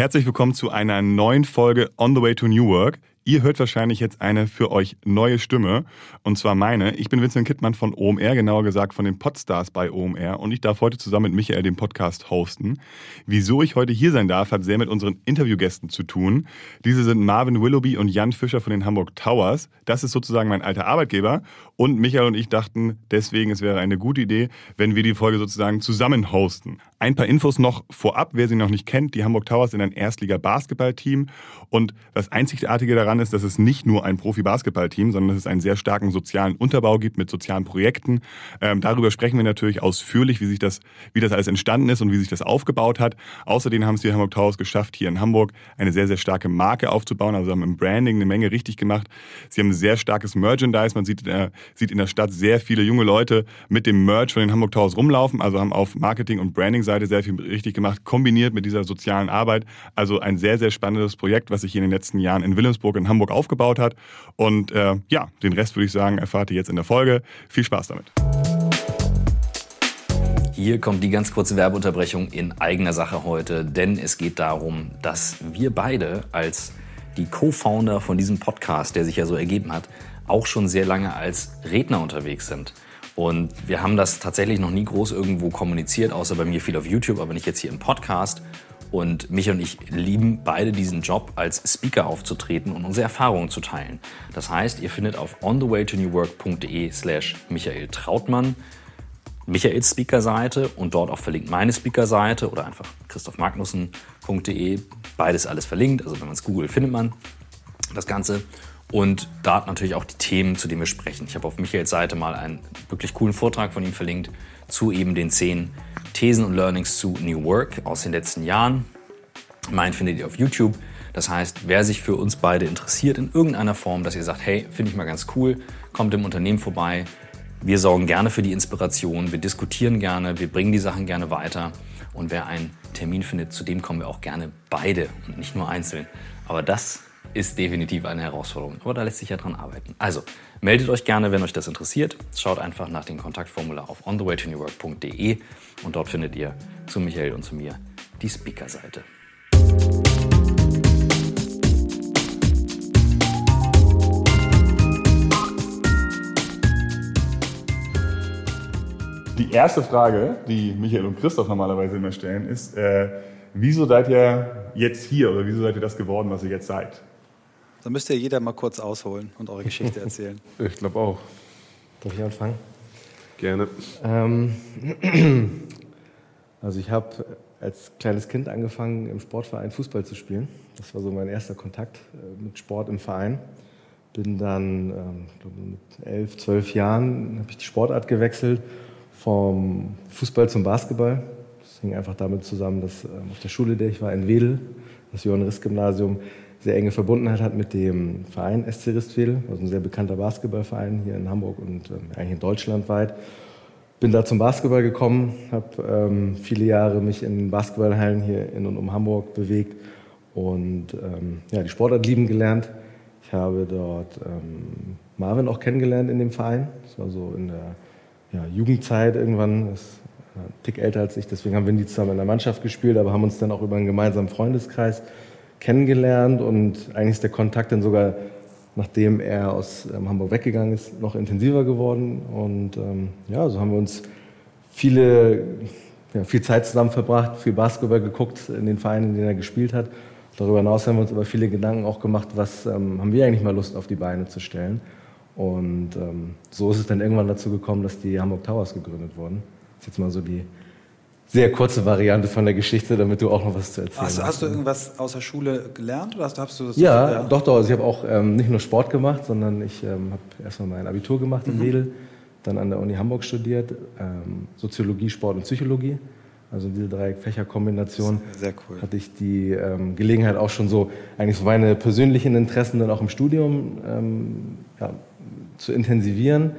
Herzlich willkommen zu einer neuen Folge On the Way to New Work. Ihr hört wahrscheinlich jetzt eine für euch neue Stimme, und zwar meine. Ich bin Vincent Kittmann von OMR, genauer gesagt von den Podstars bei OMR, und ich darf heute zusammen mit Michael den Podcast hosten. Wieso ich heute hier sein darf, hat sehr mit unseren Interviewgästen zu tun. Diese sind Marvin Willoughby und Jan Fischer von den Hamburg Towers. Das ist sozusagen mein alter Arbeitgeber. Und Michael und ich dachten deswegen, es wäre eine gute Idee, wenn wir die Folge sozusagen zusammen hosten. Ein paar Infos noch vorab, wer sie noch nicht kennt. Die Hamburg Towers sind ein Erstliga-Basketballteam. Und das Einzigartige daran ist, dass es nicht nur ein Profi-Basketballteam, sondern dass es einen sehr starken sozialen Unterbau gibt mit sozialen Projekten. Ähm, darüber sprechen wir natürlich ausführlich, wie sich das, wie das alles entstanden ist und wie sich das aufgebaut hat. Außerdem haben es die Hamburg Towers geschafft, hier in Hamburg eine sehr, sehr starke Marke aufzubauen. Also haben im Branding eine Menge richtig gemacht. Sie haben ein sehr starkes Merchandise. Man sieht, äh, sieht in der Stadt sehr viele junge Leute mit dem Merch von den Hamburg Towers rumlaufen. Also haben auf Marketing- und Branding Seite sehr viel richtig gemacht, kombiniert mit dieser sozialen Arbeit. Also ein sehr, sehr spannendes Projekt, was sich in den letzten Jahren in Wilhelmsburg in Hamburg aufgebaut hat. Und äh, ja, den Rest würde ich sagen, erfahrt ihr jetzt in der Folge. Viel Spaß damit. Hier kommt die ganz kurze Werbeunterbrechung in eigener Sache heute, denn es geht darum, dass wir beide als die Co-Founder von diesem Podcast, der sich ja so ergeben hat, auch schon sehr lange als Redner unterwegs sind. Und wir haben das tatsächlich noch nie groß irgendwo kommuniziert, außer bei mir viel auf YouTube, aber nicht jetzt hier im Podcast. Und mich und ich lieben beide diesen Job, als Speaker aufzutreten und unsere Erfahrungen zu teilen. Das heißt, ihr findet auf onthewaytonewwork.de slash Michael Trautmann Michaels Speaker-Seite und dort auch verlinkt meine Speaker-Seite oder einfach christophmagnussen.de. Beides alles verlinkt, also wenn man es googelt, findet man das Ganze. Und da natürlich auch die Themen, zu denen wir sprechen. Ich habe auf Michaels Seite mal einen wirklich coolen Vortrag von ihm verlinkt zu eben den zehn Thesen und Learnings zu New Work aus den letzten Jahren. Mein findet ihr auf YouTube. Das heißt, wer sich für uns beide interessiert in irgendeiner Form, dass ihr sagt, hey, finde ich mal ganz cool, kommt im Unternehmen vorbei. Wir sorgen gerne für die Inspiration, wir diskutieren gerne, wir bringen die Sachen gerne weiter. Und wer einen Termin findet, zu dem kommen wir auch gerne beide und nicht nur einzeln. Aber das ist definitiv eine Herausforderung. Aber da lässt sich ja dran arbeiten. Also, meldet euch gerne, wenn euch das interessiert. Schaut einfach nach dem Kontaktformular auf onthewaytonewwork.de und dort findet ihr zu Michael und zu mir die Speaker-Seite. Die erste Frage, die Michael und Christoph normalerweise immer stellen, ist, äh, wieso seid ihr jetzt hier oder wieso seid ihr das geworden, was ihr jetzt seid? Da müsst ihr jeder mal kurz ausholen und eure Geschichte erzählen. ich glaube auch. Darf ich anfangen? Gerne. Ähm, also ich habe als kleines Kind angefangen, im Sportverein Fußball zu spielen. Das war so mein erster Kontakt äh, mit Sport im Verein. Bin dann ähm, mit elf, zwölf Jahren habe ich die Sportart gewechselt vom Fußball zum Basketball. Das hing einfach damit zusammen, dass ähm, auf der Schule, der ich war, in Wedel, das Johann-Riss-Gymnasium, sehr enge Verbundenheit hat mit dem Verein SC Ristwedel, also ein sehr bekannter Basketballverein hier in Hamburg und ähm, eigentlich in Deutschland weit. Bin da zum Basketball gekommen, habe ähm, viele Jahre mich in Basketballhallen hier in und um Hamburg bewegt und ähm, ja, die Sportart lieben gelernt. Ich habe dort ähm, Marvin auch kennengelernt in dem Verein. Das war so in der ja, Jugendzeit irgendwann, ist ein Tick älter als ich, deswegen haben wir nie zusammen in der Mannschaft gespielt, aber haben uns dann auch über einen gemeinsamen Freundeskreis kennengelernt und eigentlich ist der Kontakt dann sogar, nachdem er aus ähm, Hamburg weggegangen ist, noch intensiver geworden. Und ähm, ja, so haben wir uns viele, ja, viel Zeit zusammen verbracht, viel Basketball geguckt in den Vereinen, in denen er gespielt hat. Darüber hinaus haben wir uns aber viele Gedanken auch gemacht, was ähm, haben wir eigentlich mal Lust auf die Beine zu stellen. Und ähm, so ist es dann irgendwann dazu gekommen, dass die Hamburg Towers gegründet wurden. Das ist jetzt mal so die sehr kurze Variante von der Geschichte, damit du auch noch was zu erzählen hast. Hast du irgendwas außer Schule gelernt oder hast, hast du das? Ja, so, ja, doch, doch. Also ich habe auch ähm, nicht nur Sport gemacht, sondern ich ähm, habe erstmal mein Abitur gemacht in mhm. Wedel, dann an der Uni Hamburg studiert, ähm, Soziologie, Sport und Psychologie. Also diese drei Fächerkombination sehr cool. hatte ich die ähm, Gelegenheit auch schon so, eigentlich so meine persönlichen Interessen dann auch im Studium ähm, ja, zu intensivieren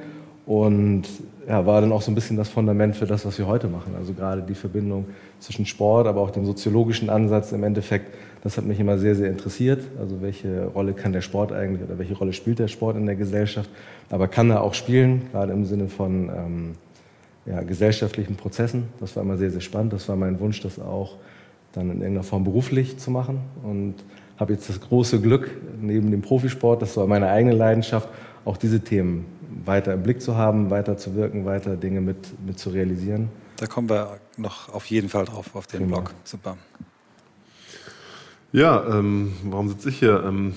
und ja, war dann auch so ein bisschen das Fundament für das, was wir heute machen. Also gerade die Verbindung zwischen Sport, aber auch dem soziologischen Ansatz im Endeffekt, das hat mich immer sehr, sehr interessiert. Also welche Rolle kann der Sport eigentlich oder welche Rolle spielt der Sport in der Gesellschaft? Aber kann er auch spielen, gerade im Sinne von ähm, ja, gesellschaftlichen Prozessen. Das war immer sehr, sehr spannend. Das war mein Wunsch, das auch dann in irgendeiner Form beruflich zu machen und habe jetzt das große Glück, neben dem Profisport, das war meine eigene Leidenschaft, auch diese Themen weiter im Blick zu haben, weiter zu wirken, weiter Dinge mit, mit zu realisieren. Da kommen wir noch auf jeden Fall drauf auf den Prima. Blog. Super. Ja, ähm, warum sitze ich hier? Ähm,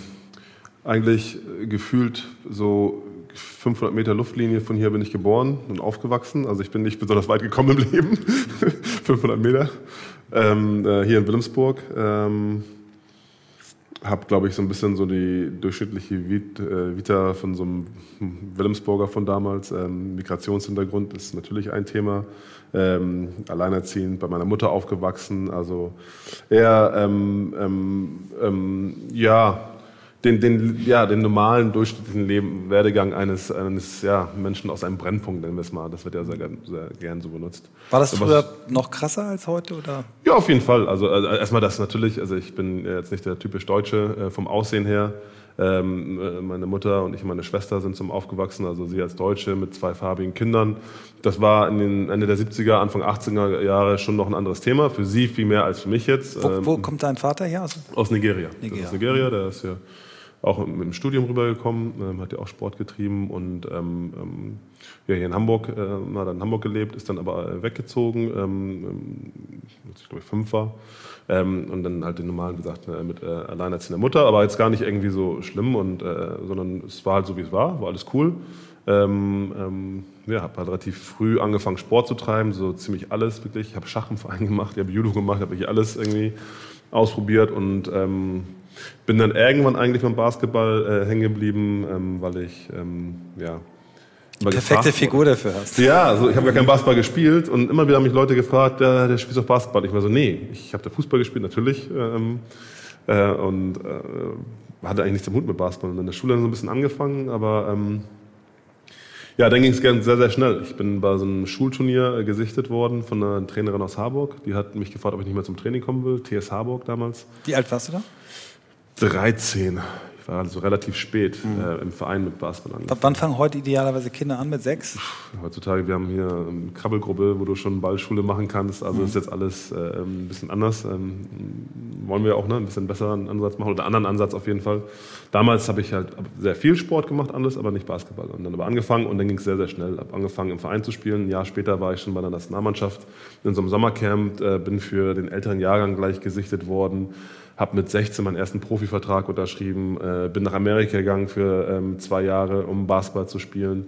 eigentlich gefühlt so 500 Meter Luftlinie von hier bin ich geboren und aufgewachsen. Also ich bin nicht besonders weit gekommen im Leben. 500 Meter. Ähm, äh, hier in Wilhelmsburg. Ähm, habe, glaube ich, so ein bisschen so die durchschnittliche äh, Vita von so einem Wilhelmsburger von damals. Ähm, Migrationshintergrund ist natürlich ein Thema. Ähm, alleinerziehend bei meiner Mutter aufgewachsen. Also eher, ähm, ähm, ähm ja, den, den, ja, den normalen durchschnittlichen Leben, Werdegang eines, eines ja, Menschen aus einem Brennpunkt, nennen wir es mal. Das wird ja sehr, sehr gern so benutzt. War das früher noch krasser als heute? Oder? Ja, auf jeden Fall. Also, also erstmal das natürlich, also ich bin jetzt nicht der typisch Deutsche äh, vom Aussehen her. Ähm, äh, meine Mutter und ich und meine Schwester sind zum aufgewachsen, also sie als Deutsche mit zwei farbigen Kindern. Das war in den Ende der 70er, Anfang 80er Jahre schon noch ein anderes Thema. Für sie viel mehr als für mich jetzt. Wo, wo ähm, kommt dein Vater her? Aus, aus Nigeria. Nigeria. Aus Nigeria, der ist ja auch mit dem Studium rübergekommen, ähm, hat ja auch Sport getrieben und ähm, ähm, ja, hier in Hamburg, äh, hat in Hamburg gelebt, ist dann aber äh, weggezogen, ähm, ähm, als ich glaube ich fünf war. Ähm, und dann halt den normalen gesagt äh, mit äh, alleinerziehender Mutter, aber jetzt gar nicht irgendwie so schlimm und äh, sondern es war halt so wie es war, war alles cool. Ähm, ähm, ja, habe halt relativ früh angefangen Sport zu treiben, so ziemlich alles wirklich. Ich habe Schach im Verein gemacht, ich habe Judo gemacht, habe ich alles irgendwie ausprobiert und ähm, bin dann irgendwann eigentlich beim Basketball äh, hängen geblieben, ähm, weil ich, ähm, ja. Die perfekte Figur dafür hast. Ja, also ich habe gar keinen Basketball gespielt und immer wieder haben mich Leute gefragt, ja, der spielt doch Basketball. Ich war so, nee, ich habe da Fußball gespielt, natürlich. Ähm, äh, und äh, hatte eigentlich nichts am Hut mit Basketball. Und in der Schule dann so ein bisschen angefangen, aber ähm, ja, dann ging es sehr, sehr schnell. Ich bin bei so einem Schulturnier gesichtet worden von einer Trainerin aus Harburg. Die hat mich gefragt, ob ich nicht mehr zum Training kommen will. TS Harburg damals. Wie alt warst du da? 13. Ich war also relativ spät mhm. äh, im Verein mit Basketball angefangen. Wann fangen heute idealerweise Kinder an? Mit sechs? Heutzutage, wir haben hier eine Krabbelgruppe, wo du schon Ballschule machen kannst. Also mhm. ist jetzt alles äh, ein bisschen anders. Ähm, wollen wir auch ne, ein bisschen besseren Ansatz machen oder einen anderen Ansatz auf jeden Fall. Damals habe ich halt sehr viel Sport gemacht, alles, aber nicht Basketball. Und dann aber angefangen und dann ging es sehr, sehr schnell. Habe angefangen im Verein zu spielen. Ein Jahr später war ich schon bei der Nationalmannschaft in so einem Sommercamp, äh, bin für den älteren Jahrgang gleich gesichtet worden habe mit 16 meinen ersten Profivertrag unterschrieben, äh, bin nach Amerika gegangen für ähm, zwei Jahre, um Basketball zu spielen.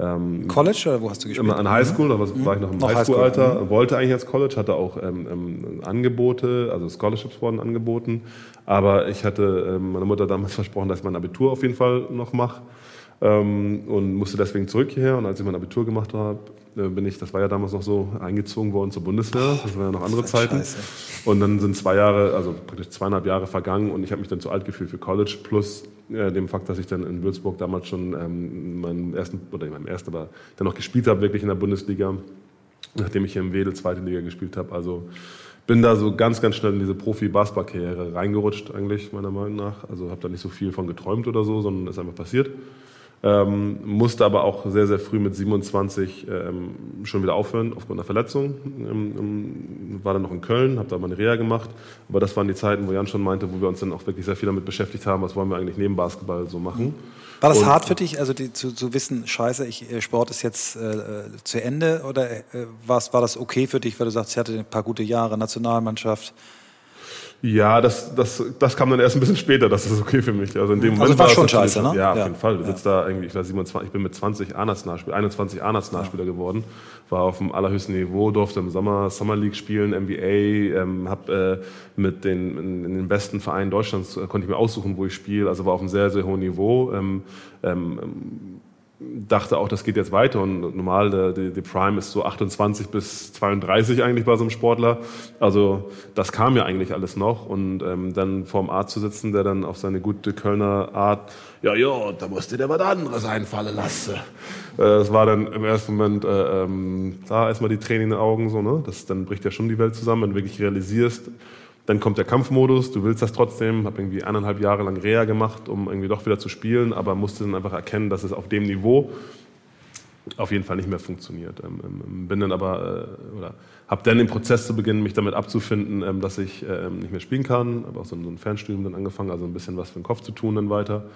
Ähm, College oder wo hast du gespielt? An Highschool, da war, war ich noch im Highschool-Alter, Highschool. wollte eigentlich jetzt College, hatte auch ähm, ähm, Angebote, also Scholarships wurden angeboten, aber ich hatte ähm, meiner Mutter damals versprochen, dass ich mein Abitur auf jeden Fall noch mache ähm, und musste deswegen zurück hierher und als ich mein Abitur gemacht habe, äh, bin ich, das war ja damals noch so, eingezogen worden zur Bundeswehr. Das waren ja noch andere Zeiten. Scheiße. Und dann sind zwei Jahre, also praktisch zweieinhalb Jahre vergangen und ich habe mich dann zu alt gefühlt für College, plus äh, dem Fakt, dass ich dann in Würzburg damals schon ähm, meinen ersten, oder in meinem ersten, aber dann noch gespielt habe, wirklich in der Bundesliga, nachdem ich hier im Wedel zweite Liga gespielt habe. Also bin da so ganz, ganz schnell in diese Profi-Basketball-Karriere reingerutscht, eigentlich, meiner Meinung nach. Also habe da nicht so viel von geträumt oder so, sondern ist einfach passiert. Ähm, musste aber auch sehr, sehr früh mit 27 ähm, schon wieder aufhören aufgrund einer Verletzung. Ähm, ähm, war dann noch in Köln, habe da meine Reha gemacht. Aber das waren die Zeiten, wo Jan schon meinte, wo wir uns dann auch wirklich sehr viel damit beschäftigt haben, was wollen wir eigentlich neben Basketball so machen. War das Und, hart für dich, also die, zu, zu, wissen, scheiße, ich, äh, Sport ist jetzt äh, zu Ende? Oder äh, war das okay für dich, weil du sagst, ich hatte ein paar gute Jahre, Nationalmannschaft? Ja, das, das, das kam dann erst ein bisschen später, das ist okay für mich. Also in dem also Moment war schon scheiße, ne? Ja, auf ja. jeden Fall. Du ja. sitzt da irgendwie, ich war 27, ich bin mit 20 A-Nationalspieler, 21 A-Nationalspieler ja. geworden, war auf dem allerhöchsten Niveau, durfte im Sommer Summer League spielen, NBA, ähm, habe äh, mit den, in, in, den besten Vereinen Deutschlands, äh, konnte ich mir aussuchen, wo ich spiele, also war auf einem sehr, sehr hohen Niveau. Ähm, ähm, dachte auch, das geht jetzt weiter und normal, die, Prime ist so 28 bis 32 eigentlich bei so einem Sportler. Also das kam ja eigentlich alles noch und ähm, dann vorm Arzt zu sitzen, der dann auf seine gute Kölner Art, ja, ja, da musste der was anderes einfallen lassen. Äh, das war dann im ersten Moment, äh, ähm, da erstmal die Tränen in den Augen, so, ne? das, dann bricht ja schon die Welt zusammen, wenn du wirklich realisierst, dann kommt der Kampfmodus, du willst das trotzdem, habe irgendwie eineinhalb Jahre lang Reha gemacht, um irgendwie doch wieder zu spielen, aber musste dann einfach erkennen, dass es auf dem Niveau auf jeden Fall nicht mehr funktioniert. Ähm, ähm, bin dann aber, äh, oder habe dann im Prozess zu beginnen, mich damit abzufinden, ähm, dass ich ähm, nicht mehr spielen kann. Habe auch so ein Fernstudium dann angefangen, also ein bisschen was für den Kopf zu tun dann weiter.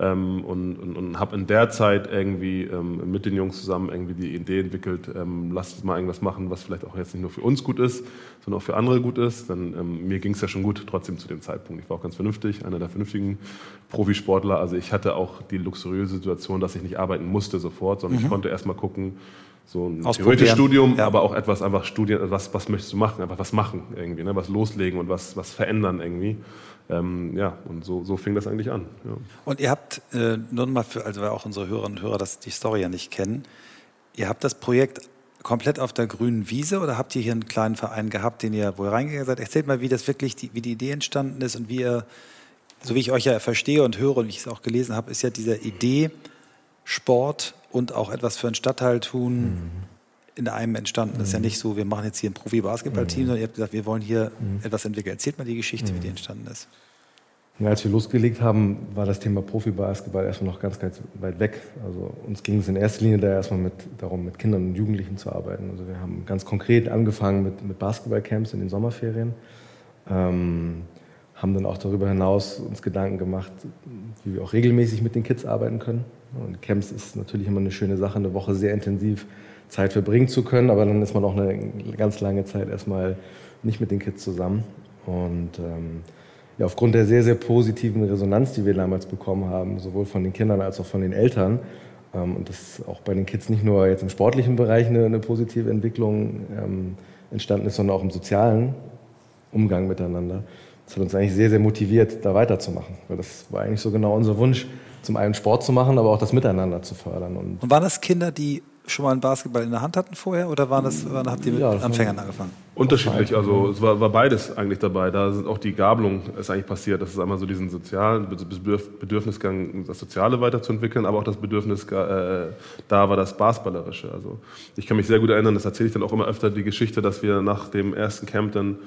Ähm, und, und, und habe in der Zeit irgendwie ähm, mit den Jungs zusammen irgendwie die Idee entwickelt, ähm, lasst uns mal irgendwas machen, was vielleicht auch jetzt nicht nur für uns gut ist, sondern auch für andere gut ist. Dann, ähm, mir ging es ja schon gut, trotzdem zu dem Zeitpunkt. Ich war auch ganz vernünftig, einer der vernünftigen Profisportler. Also ich hatte auch die luxuriöse Situation, dass ich nicht arbeiten musste sofort, sondern mhm. ich konnte erst mal gucken, so ein theoretisches Studium, ja. aber auch etwas einfach Studien, was, was möchtest du machen, einfach was machen irgendwie, ne? was loslegen und was, was verändern irgendwie. Ähm, ja, und so, so fing das eigentlich an. Ja. Und ihr habt, äh, nur mal für, also weil auch unsere Hörerinnen und Hörer das, die Story ja nicht kennen, ihr habt das Projekt komplett auf der grünen Wiese oder habt ihr hier einen kleinen Verein gehabt, den ihr wohl reingegangen seid? Erzählt mal, wie das wirklich, die, wie die Idee entstanden ist und wie ihr, so wie ich euch ja verstehe und höre und wie ich es auch gelesen habe, ist ja diese Idee, Sport und auch etwas für einen Stadtteil tun, mhm. In einem entstanden. Das ist ja mhm. nicht so, wir machen jetzt hier ein Profi-Basketball-Team, mhm. sondern ihr habt gesagt, wir wollen hier mhm. etwas entwickeln. Erzählt mal die Geschichte, wie die entstanden ist. Ja, als wir losgelegt haben, war das Thema Profi-Basketball erstmal noch ganz, ganz weit weg. Also uns ging es in erster Linie da erstmal mit, darum, mit Kindern und Jugendlichen zu arbeiten. Also wir haben ganz konkret angefangen mit, mit Basketballcamps in den Sommerferien. Ähm, haben dann auch darüber hinaus uns Gedanken gemacht, wie wir auch regelmäßig mit den Kids arbeiten können. Und Camps ist natürlich immer eine schöne Sache, eine Woche sehr intensiv Zeit verbringen zu können, aber dann ist man auch eine ganz lange Zeit erstmal nicht mit den Kids zusammen. Und ähm, ja, aufgrund der sehr, sehr positiven Resonanz, die wir damals bekommen haben, sowohl von den Kindern als auch von den Eltern, ähm, und das auch bei den Kids nicht nur jetzt im sportlichen Bereich eine, eine positive Entwicklung ähm, entstanden ist, sondern auch im sozialen Umgang miteinander. Das hat uns eigentlich sehr, sehr motiviert, da weiterzumachen. Weil das war eigentlich so genau unser Wunsch, zum einen Sport zu machen, aber auch das Miteinander zu fördern. Und, und waren das Kinder, die schon mal einen Basketball in der Hand hatten vorher oder waren das, waren, habt ihr mit ja, Anfängern angefangen? Unterschiedlich, also es war, war, beides eigentlich dabei. Da sind auch die Gabelung ist eigentlich passiert. Das ist einmal so diesen sozialen Bedürfnisgang, das Soziale weiterzuentwickeln, aber auch das Bedürfnis äh, da war das Basketballerische. Also ich kann mich sehr gut erinnern, das erzähle ich dann auch immer öfter, die Geschichte, dass wir nach dem ersten Camp dann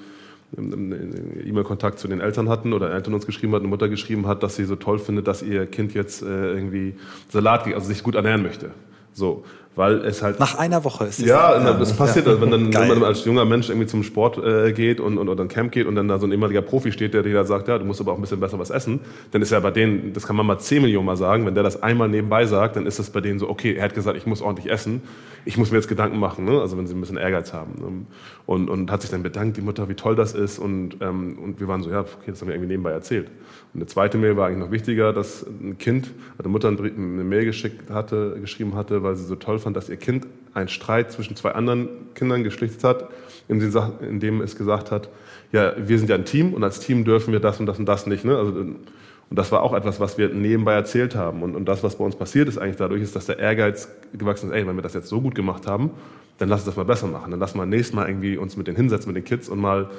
E-Mail-Kontakt zu den Eltern hatten oder Eltern uns geschrieben hat, eine Mutter geschrieben hat, dass sie so toll findet, dass ihr Kind jetzt äh, irgendwie Salat, also sich gut ernähren möchte. So, weil es halt nach einer Woche ist es ja, ja, das passiert, ja. wenn dann wenn man als junger Mensch irgendwie zum Sport äh, geht und, und oder ein Camp geht und dann da so ein ehemaliger Profi steht, der dir da sagt, ja, du musst aber auch ein bisschen besser was essen, dann ist ja bei denen, das kann man mal zehn Millionen mal sagen, wenn der das einmal nebenbei sagt, dann ist das bei denen so, okay, er hat gesagt, ich muss ordentlich essen, ich muss mir jetzt Gedanken machen, ne? also wenn sie ein bisschen Ehrgeiz haben ähm, und, und hat sich dann bedankt, die Mutter, wie toll das ist und ähm, und wir waren so, ja, okay, das haben wir irgendwie nebenbei erzählt. Und eine zweite Mail war eigentlich noch wichtiger, dass ein Kind, eine Mutter eine Mail geschickt hatte, geschrieben hatte, weil sie so toll fand, dass ihr Kind einen Streit zwischen zwei anderen Kindern geschlichtet hat, indem es gesagt hat, ja, wir sind ja ein Team und als Team dürfen wir das und das und das nicht. Ne? Also, und das war auch etwas, was wir nebenbei erzählt haben. Und, und das, was bei uns passiert ist eigentlich dadurch, ist, dass der Ehrgeiz gewachsen ist, ey, wenn wir das jetzt so gut gemacht haben, dann lass uns das mal besser machen. Dann lass mal nächstes Mal irgendwie uns mit denen hinsetzen, mit den Kids und mal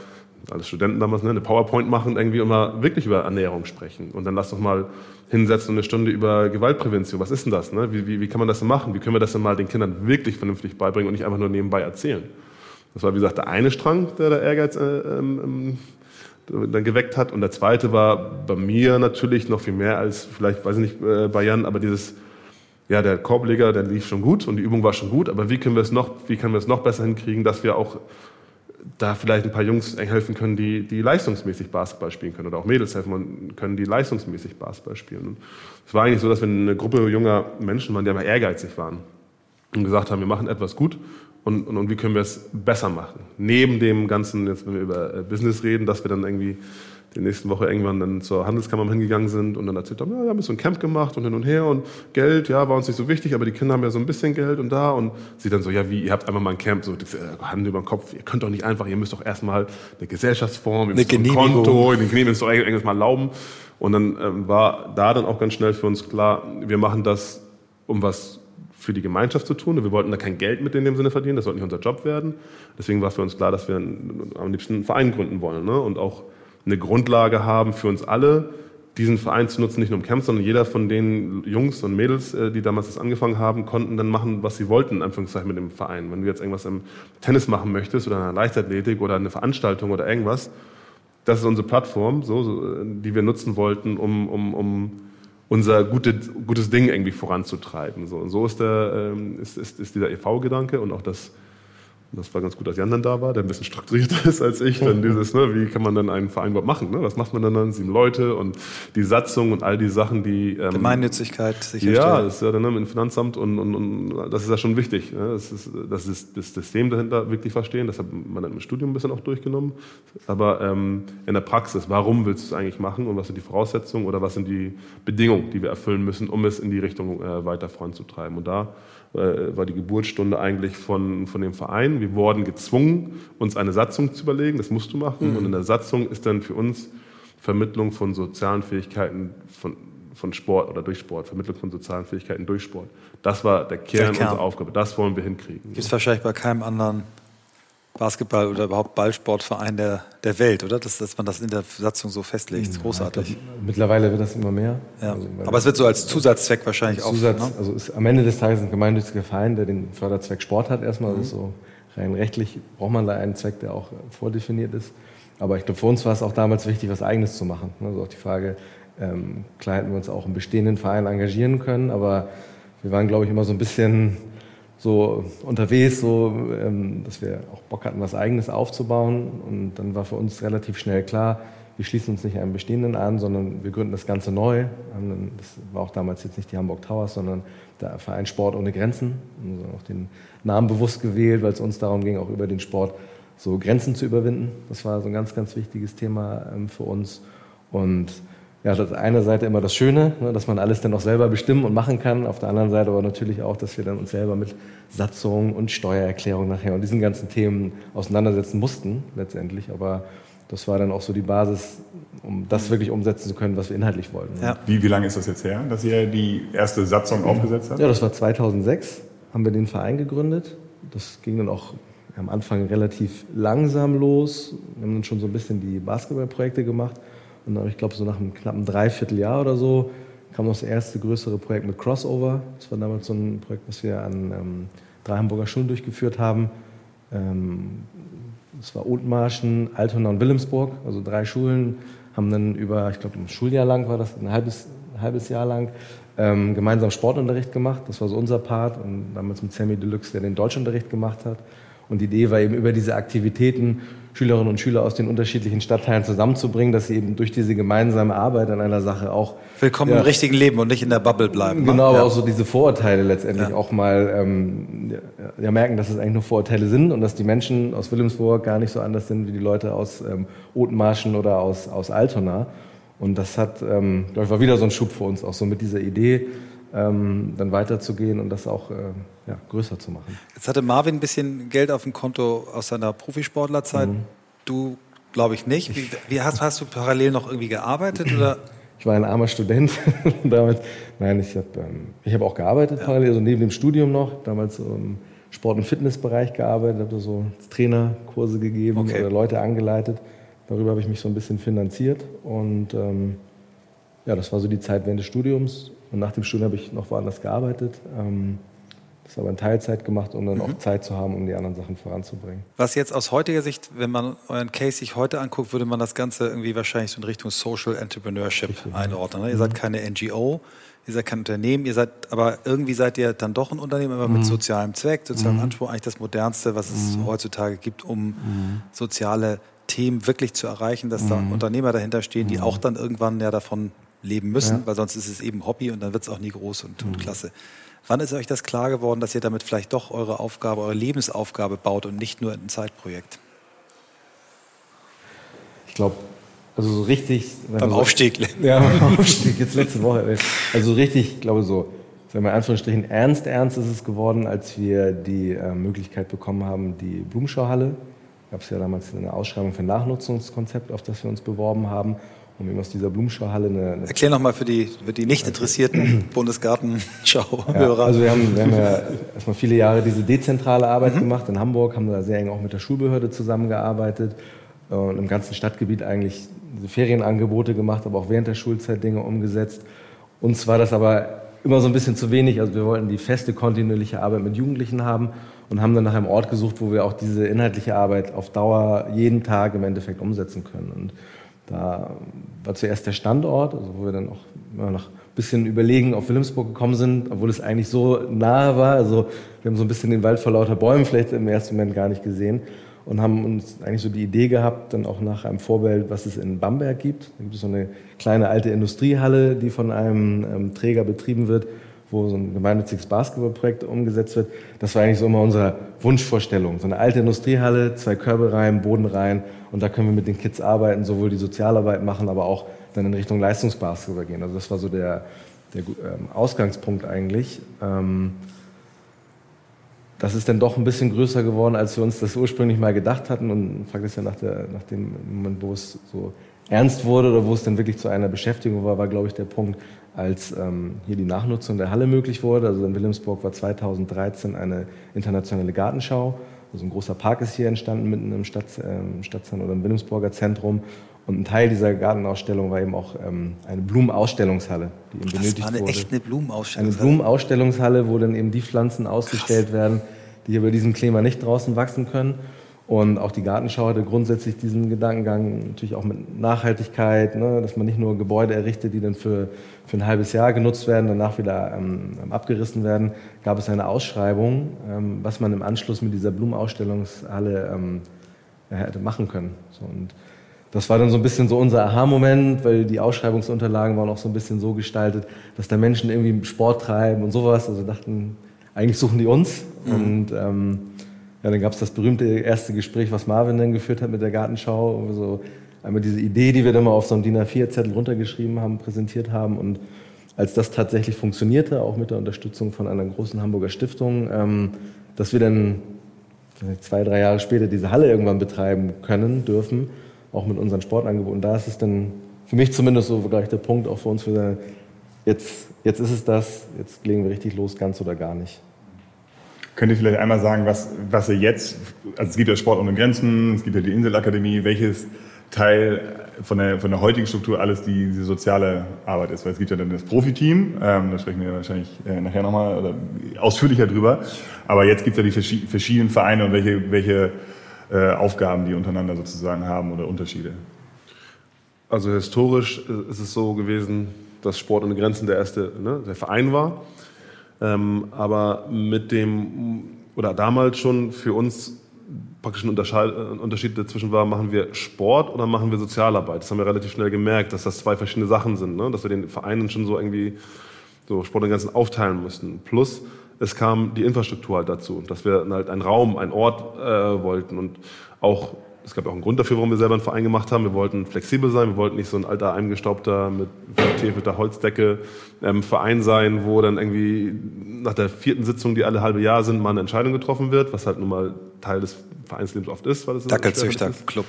als Studenten damals, ne, eine PowerPoint machen irgendwie mal wirklich über Ernährung sprechen. Und dann lass doch mal hinsetzen und eine Stunde über Gewaltprävention. Was ist denn das? Ne? Wie, wie, wie kann man das denn machen? Wie können wir das denn mal den Kindern wirklich vernünftig beibringen und nicht einfach nur nebenbei erzählen? Das war, wie gesagt, der eine Strang, der der Ehrgeiz äh, ähm, ähm, dann geweckt hat. Und der zweite war bei mir natürlich noch viel mehr als vielleicht, weiß ich nicht, äh, bei Jan, aber dieses, ja, der Korbleger, der lief schon gut und die Übung war schon gut, aber wie können wir es noch, wie können wir es noch besser hinkriegen, dass wir auch da vielleicht ein paar Jungs helfen können, die, die leistungsmäßig Basketball spielen können oder auch Mädels helfen können, die leistungsmäßig Basketball spielen. es war eigentlich so, dass wir eine Gruppe junger Menschen waren, die aber ehrgeizig waren und gesagt haben, wir machen etwas gut und, und, und wie können wir es besser machen. Neben dem Ganzen, jetzt wenn wir über äh, Business reden, dass wir dann irgendwie die nächsten Woche irgendwann dann zur Handelskammer hingegangen sind und dann erzählt haben, ja, wir haben so ein Camp gemacht und hin und her und Geld, ja, war uns nicht so wichtig, aber die Kinder haben ja so ein bisschen Geld und da und sie dann so, ja, wie, ihr habt einfach mal ein Camp, so äh, Hand über den Kopf, ihr könnt doch nicht einfach, ihr müsst doch erstmal eine Gesellschaftsform, ihr müsst ein Konto, den Genehmigung doch irgendwas mal erlauben und dann ähm, war da dann auch ganz schnell für uns klar, wir machen das, um was für die Gemeinschaft zu tun. Wir wollten da kein Geld mit in dem Sinne verdienen, das sollte nicht unser Job werden. Deswegen war für uns klar, dass wir am liebsten einen Verein gründen wollen ne? und auch eine Grundlage haben für uns alle, diesen Verein zu nutzen, nicht nur im Camp, sondern jeder von den Jungs und Mädels, äh, die damals das angefangen haben, konnten dann machen, was sie wollten, in Anführungszeichen, mit dem Verein. Wenn du jetzt irgendwas im Tennis machen möchtest oder in einer Leichtathletik oder eine Veranstaltung oder irgendwas, das ist unsere Plattform, so, so, die wir nutzen wollten, um, um, um, unser gute, gutes Ding irgendwie voranzutreiben. So, und so ist, der, ähm, ist, ist, ist dieser EV-Gedanke und auch das, das war ganz gut, dass Jan dann da war, der ein bisschen strukturierter ist als ich. Dann dieses, ne, wie kann man dann einen Verein überhaupt machen? Ne? Was macht man dann dann? Sieben Leute und die Satzung und all die Sachen, die. Ähm, Gemeinnützigkeit sicherstellen. Ja, das ist ja dann ne, im Finanzamt und, und, und das ist ja schon wichtig. Ne? Das, ist, das ist das System dahinter wirklich verstehen. Das hat man dann im Studium ein bisschen auch durchgenommen. Aber ähm, in der Praxis, warum willst du es eigentlich machen und was sind die Voraussetzungen oder was sind die Bedingungen, die wir erfüllen müssen, um es in die Richtung äh, weiter voranzutreiben? Und da war die Geburtsstunde eigentlich von, von dem Verein. Wir wurden gezwungen, uns eine Satzung zu überlegen, das musst du machen. Mhm. Und in der Satzung ist dann für uns Vermittlung von sozialen Fähigkeiten von, von Sport oder durch Sport, Vermittlung von sozialen Fähigkeiten durch Sport. Das war der Kern, der Kern. unserer Aufgabe. Das wollen wir hinkriegen. Gibt es wahrscheinlich bei keinem anderen Basketball- oder überhaupt Ballsportverein der, der Welt, oder? Dass, dass man das in der Satzung so festlegt. Ist großartig. Ja, mittlerweile wird das immer mehr. Ja. Also, Aber es wird so als Zusatzzweck wahrscheinlich als Zusatz, auch. Ne? Also ist am Ende des Tages ein gemeinnütziger Verein, der den Förderzweck Sport hat erstmal. Mhm. Also so rein rechtlich braucht man da einen Zweck, der auch vordefiniert ist. Aber ich glaube, für uns war es auch damals wichtig, was Eigenes zu machen. Also auch die Frage, ähm, klar hätten wir uns auch im bestehenden Verein engagieren können, aber wir waren, glaube ich, immer so ein bisschen so unterwegs, so, ähm, dass wir auch Bock hatten, was Eigenes aufzubauen. Und dann war für uns relativ schnell klar, wir schließen uns nicht einem bestehenden an, sondern wir gründen das Ganze neu. Das war auch damals jetzt nicht die Hamburg Towers, sondern der Verein Sport ohne Grenzen. Wir haben auch den Namen bewusst gewählt, weil es uns darum ging, auch über den Sport so Grenzen zu überwinden. Das war so ein ganz, ganz wichtiges Thema ähm, für uns. Und ja, das eine Seite immer das Schöne, ne, dass man alles dann auch selber bestimmen und machen kann. Auf der anderen Seite aber natürlich auch, dass wir dann uns selber mit Satzung und Steuererklärung nachher und diesen ganzen Themen auseinandersetzen mussten letztendlich. Aber das war dann auch so die Basis, um das wirklich umsetzen zu können, was wir inhaltlich wollten. Ja. Wie, wie lange ist das jetzt her, dass ihr die erste Satzung aufgesetzt habt? Ja, das war 2006, haben wir den Verein gegründet. Das ging dann auch am Anfang relativ langsam los. Wir haben dann schon so ein bisschen die Basketballprojekte gemacht. Und dann, ich glaube, so nach einem knappen Dreivierteljahr oder so kam das erste größere Projekt mit Crossover. Das war damals so ein Projekt, was wir an ähm, drei Hamburger Schulen durchgeführt haben. Ähm, das war Othmarschen, Altona und Wilhelmsburg, also drei Schulen, haben dann über, ich glaube, ein Schuljahr lang war das, ein halbes, ein halbes Jahr lang, ähm, gemeinsam Sportunterricht gemacht. Das war so unser Part und damals mit Sammy Deluxe, der den Deutschunterricht gemacht hat. Und die Idee war eben über diese Aktivitäten Schülerinnen und Schüler aus den unterschiedlichen Stadtteilen zusammenzubringen, dass sie eben durch diese gemeinsame Arbeit an einer Sache auch willkommen ja, im richtigen Leben und nicht in der Bubble bleiben. Ne? Genau, aber ja. auch so diese Vorurteile letztendlich ja. auch mal ähm, ja, merken, dass es eigentlich nur Vorurteile sind und dass die Menschen aus Wilhelmsburg gar nicht so anders sind wie die Leute aus ähm, Othmarschen oder aus, aus Altona. Und das hat, ähm, glaube ich, war wieder so ein Schub für uns, auch so mit dieser Idee, ähm, dann weiterzugehen und das auch äh, ja, größer zu machen. Jetzt hatte Marvin ein bisschen Geld auf dem Konto aus seiner Profisportlerzeit. Mhm. Du, glaube ich, nicht. Wie, wie hast, hast, du parallel noch irgendwie gearbeitet? Oder? Ich war ein armer Student damals. Nein, ich habe ähm, hab auch gearbeitet ja. parallel, also neben dem Studium noch. Damals im Sport- und Fitnessbereich gearbeitet, habe so Trainerkurse gegeben okay. oder Leute angeleitet. Darüber habe ich mich so ein bisschen finanziert. Und ähm, ja, das war so die Zeit während des Studiums. Und nach dem Studium habe ich noch woanders gearbeitet. Ähm, das aber in Teilzeit gemacht, um dann mhm. auch Zeit zu haben, um die anderen Sachen voranzubringen. Was jetzt aus heutiger Sicht, wenn man euren Case sich heute anguckt, würde man das Ganze irgendwie wahrscheinlich so in Richtung Social Entrepreneurship Richtig, einordnen. Ne? Mhm. Ihr seid keine NGO, ihr seid kein Unternehmen, ihr seid, aber irgendwie seid ihr dann doch ein Unternehmen, aber mhm. mit sozialem Zweck, sozialem mhm. Anspruch, eigentlich das Modernste, was es mhm. heutzutage gibt, um mhm. soziale Themen wirklich zu erreichen, dass da Unternehmer dahinter stehen, die auch dann irgendwann ja davon leben müssen, ja. weil sonst ist es eben Hobby und dann wird es auch nie groß und, und klasse. Wann ist euch das klar geworden, dass ihr damit vielleicht doch eure Aufgabe, eure Lebensaufgabe baut und nicht nur ein Zeitprojekt? Ich glaube, also so richtig. Beim Aufstieg. Ja, beim Aufstieg, jetzt letzte Woche. Also richtig, ich glaube so, sagen wir in Anführungsstrichen, ernst, ernst ist es geworden, als wir die äh, Möglichkeit bekommen haben, die Blumenschauhalle. Gab es ja damals eine Ausschreibung für ein Nachnutzungskonzept, auf das wir uns beworben haben um eben aus dieser Blumenschauhalle eine. eine Erklär nochmal für die, für die nicht interessierten Bundesgartenschau-Hörer. Ja, also wir haben, wir haben ja erstmal viele Jahre diese dezentrale Arbeit mhm. gemacht in Hamburg, haben da sehr eng auch mit der Schulbehörde zusammengearbeitet und im ganzen Stadtgebiet eigentlich Ferienangebote gemacht, aber auch während der Schulzeit Dinge umgesetzt. Uns war das aber immer so ein bisschen zu wenig. Also wir wollten die feste, kontinuierliche Arbeit mit Jugendlichen haben und haben dann nach einem Ort gesucht, wo wir auch diese inhaltliche Arbeit auf Dauer jeden Tag im Endeffekt umsetzen können. Und da war zuerst der Standort, also wo wir dann auch immer noch ein bisschen überlegen auf Wilhelmsburg gekommen sind, obwohl es eigentlich so nahe war. Also wir haben so ein bisschen den Wald vor lauter Bäumen vielleicht im ersten Moment gar nicht gesehen und haben uns eigentlich so die Idee gehabt, dann auch nach einem Vorbild, was es in Bamberg gibt. Da gibt es so eine kleine alte Industriehalle, die von einem ähm, Träger betrieben wird, wo so ein gemeinnütziges Basketballprojekt umgesetzt wird. Das war eigentlich so immer unsere Wunschvorstellung. So eine alte Industriehalle, zwei Körbe rein, Boden rein und da können wir mit den Kids arbeiten, sowohl die Sozialarbeit machen, aber auch dann in Richtung Leistungsbasketball gehen. Also das war so der, der ähm, Ausgangspunkt eigentlich. Ähm, das ist dann doch ein bisschen größer geworden, als wir uns das ursprünglich mal gedacht hatten. Und fragt es ja nach, der, nach dem Moment, wo es so ernst wurde oder wo es dann wirklich zu einer Beschäftigung war, war, glaube ich, der Punkt, als ähm, hier die Nachnutzung der Halle möglich wurde. Also in Wilhelmsburg war 2013 eine internationale Gartenschau. Also ein großer Park ist hier entstanden, mitten im Stadt, ähm, Stadtzentrum oder im Wilhelmsburger Zentrum. Und ein Teil dieser Gartenausstellung war eben auch ähm, eine Blumenausstellungshalle, die eben benötigt wurde. Das war eine echte Blumenausstellungshalle. Eine Blumenausstellungshalle, wo dann eben die Pflanzen ausgestellt Krass. werden, die hier bei diesem Klima nicht draußen wachsen können. Und auch die Gartenschau hatte grundsätzlich diesen Gedankengang, natürlich auch mit Nachhaltigkeit, ne, dass man nicht nur Gebäude errichtet, die dann für, für ein halbes Jahr genutzt werden, danach wieder ähm, abgerissen werden. Gab es eine Ausschreibung, ähm, was man im Anschluss mit dieser Blumenausstellungshalle ähm, hätte machen können. So, und das war dann so ein bisschen so unser Aha-Moment, weil die Ausschreibungsunterlagen waren auch so ein bisschen so gestaltet, dass da Menschen irgendwie Sport treiben und sowas. Also dachten, eigentlich suchen die uns. Mhm. Und ähm, ja, dann gab es das berühmte erste Gespräch, was Marvin dann geführt hat mit der Gartenschau. So einmal diese Idee, die wir dann mal auf so einem DIN A4-Zettel runtergeschrieben haben, präsentiert haben. Und als das tatsächlich funktionierte, auch mit der Unterstützung von einer großen Hamburger Stiftung, ähm, dass wir dann zwei, drei Jahre später diese Halle irgendwann betreiben können, dürfen, auch mit unseren Sportangeboten. Da ist es dann für mich zumindest so gleich der Punkt, auch für uns, für jetzt, jetzt ist es das, jetzt legen wir richtig los, ganz oder gar nicht. Könnt ihr vielleicht einmal sagen, was, was ihr jetzt, also es gibt ja Sport ohne Grenzen, es gibt ja die Inselakademie, welches Teil von der, von der heutigen Struktur alles die, die soziale Arbeit ist? Weil es gibt ja dann das Profiteam, ähm, da sprechen wir wahrscheinlich äh, nachher nochmal oder ausführlicher drüber. Aber jetzt gibt es ja die verschiedenen Vereine und welche, welche äh, Aufgaben die untereinander sozusagen haben oder Unterschiede. Also historisch äh, ist es so gewesen, dass Sport ohne Grenzen der erste ne, der Verein war. Ähm, aber mit dem, oder damals schon für uns praktisch ein äh, Unterschied dazwischen war, machen wir Sport oder machen wir Sozialarbeit. Das haben wir relativ schnell gemerkt, dass das zwei verschiedene Sachen sind, ne? dass wir den Vereinen schon so irgendwie so Sport und Grenzen aufteilen mussten. Plus es kam die Infrastruktur halt dazu, dass wir halt einen Raum, einen Ort äh, wollten und auch es gab auch einen Grund dafür, warum wir selber einen Verein gemacht haben. Wir wollten flexibel sein. Wir wollten nicht so ein alter, eingestaubter, mit vertäfelter Holzdecke ähm, Verein sein, wo dann irgendwie nach der vierten Sitzung, die alle halbe Jahr sind, mal eine Entscheidung getroffen wird, was halt nun mal Teil des Vereinslebens oft ist. Weil das Dackelzüchterclub.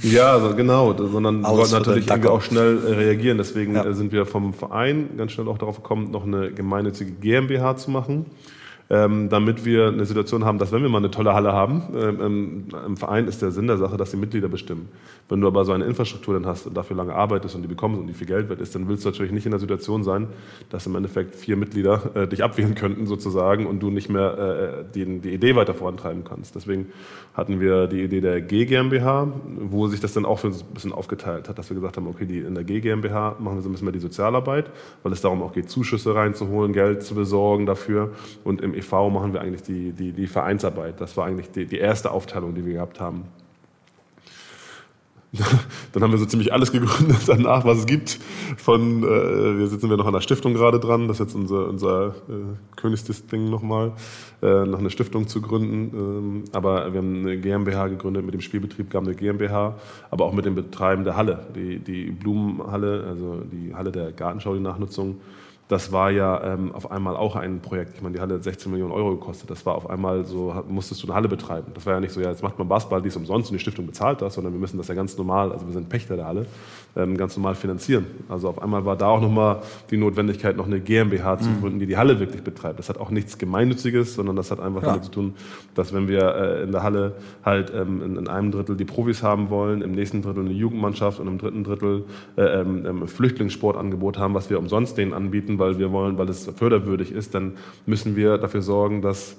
Ja, also genau. Sondern wir wollten natürlich irgendwie auch schnell äh, reagieren. Deswegen ja. Äh, sind wir vom Verein ganz schnell auch darauf gekommen, noch eine gemeinnützige GmbH zu machen ähm, damit wir eine Situation haben, dass wenn wir mal eine tolle Halle haben, ähm, im Verein ist der Sinn der Sache, dass die Mitglieder bestimmen. Wenn du aber so eine Infrastruktur dann hast und dafür lange arbeitest und die bekommst und die viel Geld wert ist, dann willst du natürlich nicht in der Situation sein, dass im Endeffekt vier Mitglieder äh, dich abwählen könnten sozusagen und du nicht mehr äh, die, die Idee weiter vorantreiben kannst. Deswegen hatten wir die Idee der G GmbH, wo sich das dann auch für ein bisschen aufgeteilt hat, dass wir gesagt haben, okay, die, in der G GmbH machen wir so ein bisschen mehr die Sozialarbeit, weil es darum auch geht, Zuschüsse reinzuholen, Geld zu besorgen dafür und im e.V. machen wir eigentlich die, die, die Vereinsarbeit. Das war eigentlich die, die erste Aufteilung, die wir gehabt haben. Dann haben wir so ziemlich alles gegründet danach, was es gibt. Von, äh, wir sitzen wir noch an der Stiftung gerade dran, das ist jetzt unser, unser äh, Königsding nochmal, äh, noch eine Stiftung zu gründen. Ähm, aber wir haben eine GmbH gegründet, mit dem Spielbetrieb gab eine GmbH, aber auch mit dem Betreiben der Halle, die, die Blumenhalle, also die Halle der Gartenschau, die Nachnutzung das war ja ähm, auf einmal auch ein Projekt. Ich meine, die Halle hat 16 Millionen Euro gekostet. Das war auf einmal so, musstest du eine Halle betreiben. Das war ja nicht so, ja, jetzt macht man Basketball, die ist umsonst und die Stiftung bezahlt das, sondern wir müssen das ja ganz normal, also wir sind Pächter der Halle, ähm, ganz normal finanzieren. Also auf einmal war da auch nochmal die Notwendigkeit, noch eine GmbH zu mhm. gründen, die die Halle wirklich betreibt. Das hat auch nichts Gemeinnütziges, sondern das hat einfach ja. damit zu tun, dass wenn wir äh, in der Halle halt ähm, in, in, einem Drittel die Profis haben wollen, im nächsten Drittel eine Jugendmannschaft und im dritten Drittel äh, ähm, ähm Flüchtlingssportangebot haben, was wir umsonst denen anbieten, weil wir wollen, weil es förderwürdig ist, dann müssen wir dafür sorgen, dass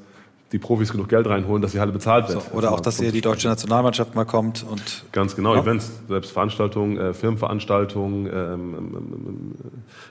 die Profis genug Geld reinholen, dass die Halle bezahlt wird. So, oder auch, dass ihr die deutsche Nationalmannschaft mal kommt und. Ganz genau, ja. Events, selbst Veranstaltungen, äh, Firmenveranstaltungen, ähm, ähm, ähm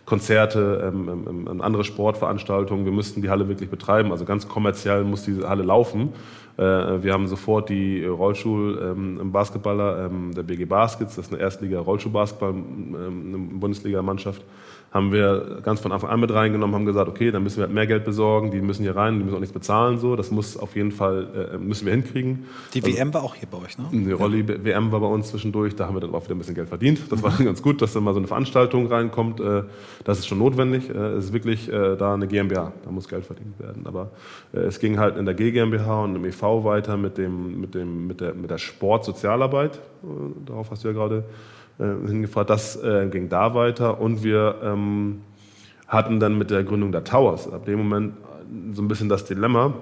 Konzerte, ähm, ähm, ähm, andere Sportveranstaltungen. Wir müssten die Halle wirklich betreiben. Also ganz kommerziell muss diese Halle laufen. Äh, wir haben sofort die Rollstuhl-Basketballer der BG Baskets, das ist eine Erstliga-Rollstuhl-Basketball-Bundesliga-Mannschaft haben wir ganz von Anfang an mit reingenommen, haben gesagt, okay, dann müssen wir halt mehr Geld besorgen, die müssen hier rein, die müssen auch nichts bezahlen, so, das muss auf jeden Fall, äh, müssen wir hinkriegen. Die also, WM war auch hier bei euch, ne? Die Rolli-WM war bei uns zwischendurch, da haben wir dann auch wieder ein bisschen Geld verdient. Das war dann ganz gut, dass dann mal so eine Veranstaltung reinkommt, äh, das ist schon notwendig, äh, es ist wirklich äh, da eine GmbH, da muss Geld verdient werden, aber äh, es ging halt in der GmbH und im EV weiter mit, dem, mit, dem, mit, der, mit der Sportsozialarbeit, darauf hast du ja gerade hingefragt. Das äh, ging da weiter und wir ähm, hatten dann mit der Gründung der Towers ab dem Moment so ein bisschen das Dilemma,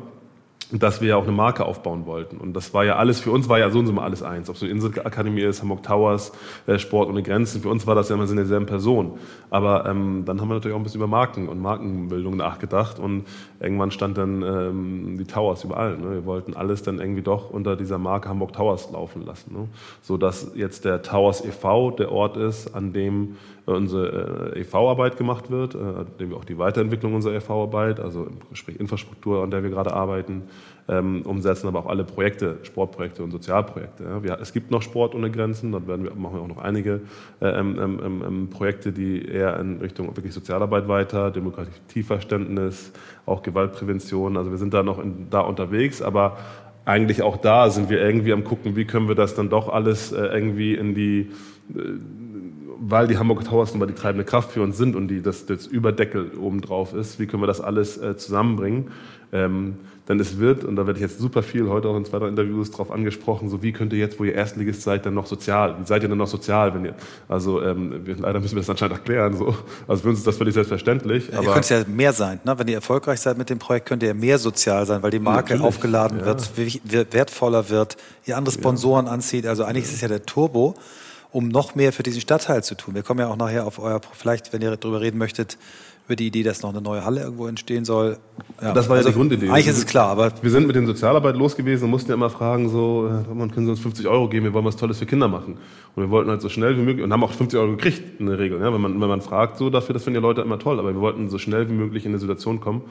dass wir ja auch eine Marke aufbauen wollten. Und das war ja alles, für uns war ja so und so mal alles eins. Ob es eine Inselakademie ist, Hamburg Towers, äh, Sport ohne Grenzen, für uns war das ja immer so in derselben Person. Aber ähm, dann haben wir natürlich auch ein bisschen über Marken und Markenbildung nachgedacht und irgendwann stand dann ähm, die Towers überall. Ne? Wir wollten alles dann irgendwie doch unter dieser Marke Hamburg Towers laufen lassen. Ne? So dass jetzt der Towers e.V. der Ort ist, an dem unsere äh, EV-Arbeit gemacht wird, äh, dem wir auch die Weiterentwicklung unserer EV-Arbeit, also sprich Infrastruktur, an der wir gerade arbeiten, ähm, umsetzen, aber auch alle Projekte, Sportprojekte und Sozialprojekte. Es gibt noch Sport ohne Grenzen, dort werden wir, machen wir auch noch einige äh, ähm, ähm, Projekte, die eher in Richtung wirklich Sozialarbeit weiter, Demokratieverständnis, auch Gewaltprävention. Also wir sind da noch in, da unterwegs, aber eigentlich auch da sind wir irgendwie am gucken, wie können wir das dann doch alles äh, irgendwie in die äh, weil die Hamburger Towers nun mal die treibende Kraft für uns sind und die, das, das Überdeckel oben drauf ist, wie können wir das alles äh, zusammenbringen? Ähm, denn es wird, und da werde ich jetzt super viel heute auch in zwei, drei Interviews drauf angesprochen, so wie könnt ihr jetzt, wo ihr Erstligist seid, dann noch sozial? Wie seid ihr denn noch sozial, wenn ihr, also ähm, wir, leider müssen wir das anscheinend erklären, so. Also für uns ist das völlig selbstverständlich. Ja, ihr könnt ja mehr sein, ne? wenn ihr erfolgreich seid mit dem Projekt, könnt ihr mehr sozial sein, weil die Marke Natürlich. aufgeladen ja. wird, wertvoller wird, ihr andere Sponsoren ja. anzieht. Also eigentlich ist es ja der Turbo um noch mehr für diesen Stadtteil zu tun. Wir kommen ja auch nachher auf euer, vielleicht, wenn ihr darüber reden möchtet, über die Idee, dass noch eine neue Halle irgendwo entstehen soll. Ja, das war also ja die Grundidee. Eigentlich ist es klar, aber... Wir sind mit den Sozialarbeit los gewesen und mussten ja immer fragen, so, man können Sie uns 50 Euro geben, wir wollen was Tolles für Kinder machen. Und wir wollten halt so schnell wie möglich, und haben auch 50 Euro gekriegt, in der Regel. Ja, wenn, man, wenn man fragt, so dafür, das finden die Leute immer toll, aber wir wollten so schnell wie möglich in eine Situation kommen,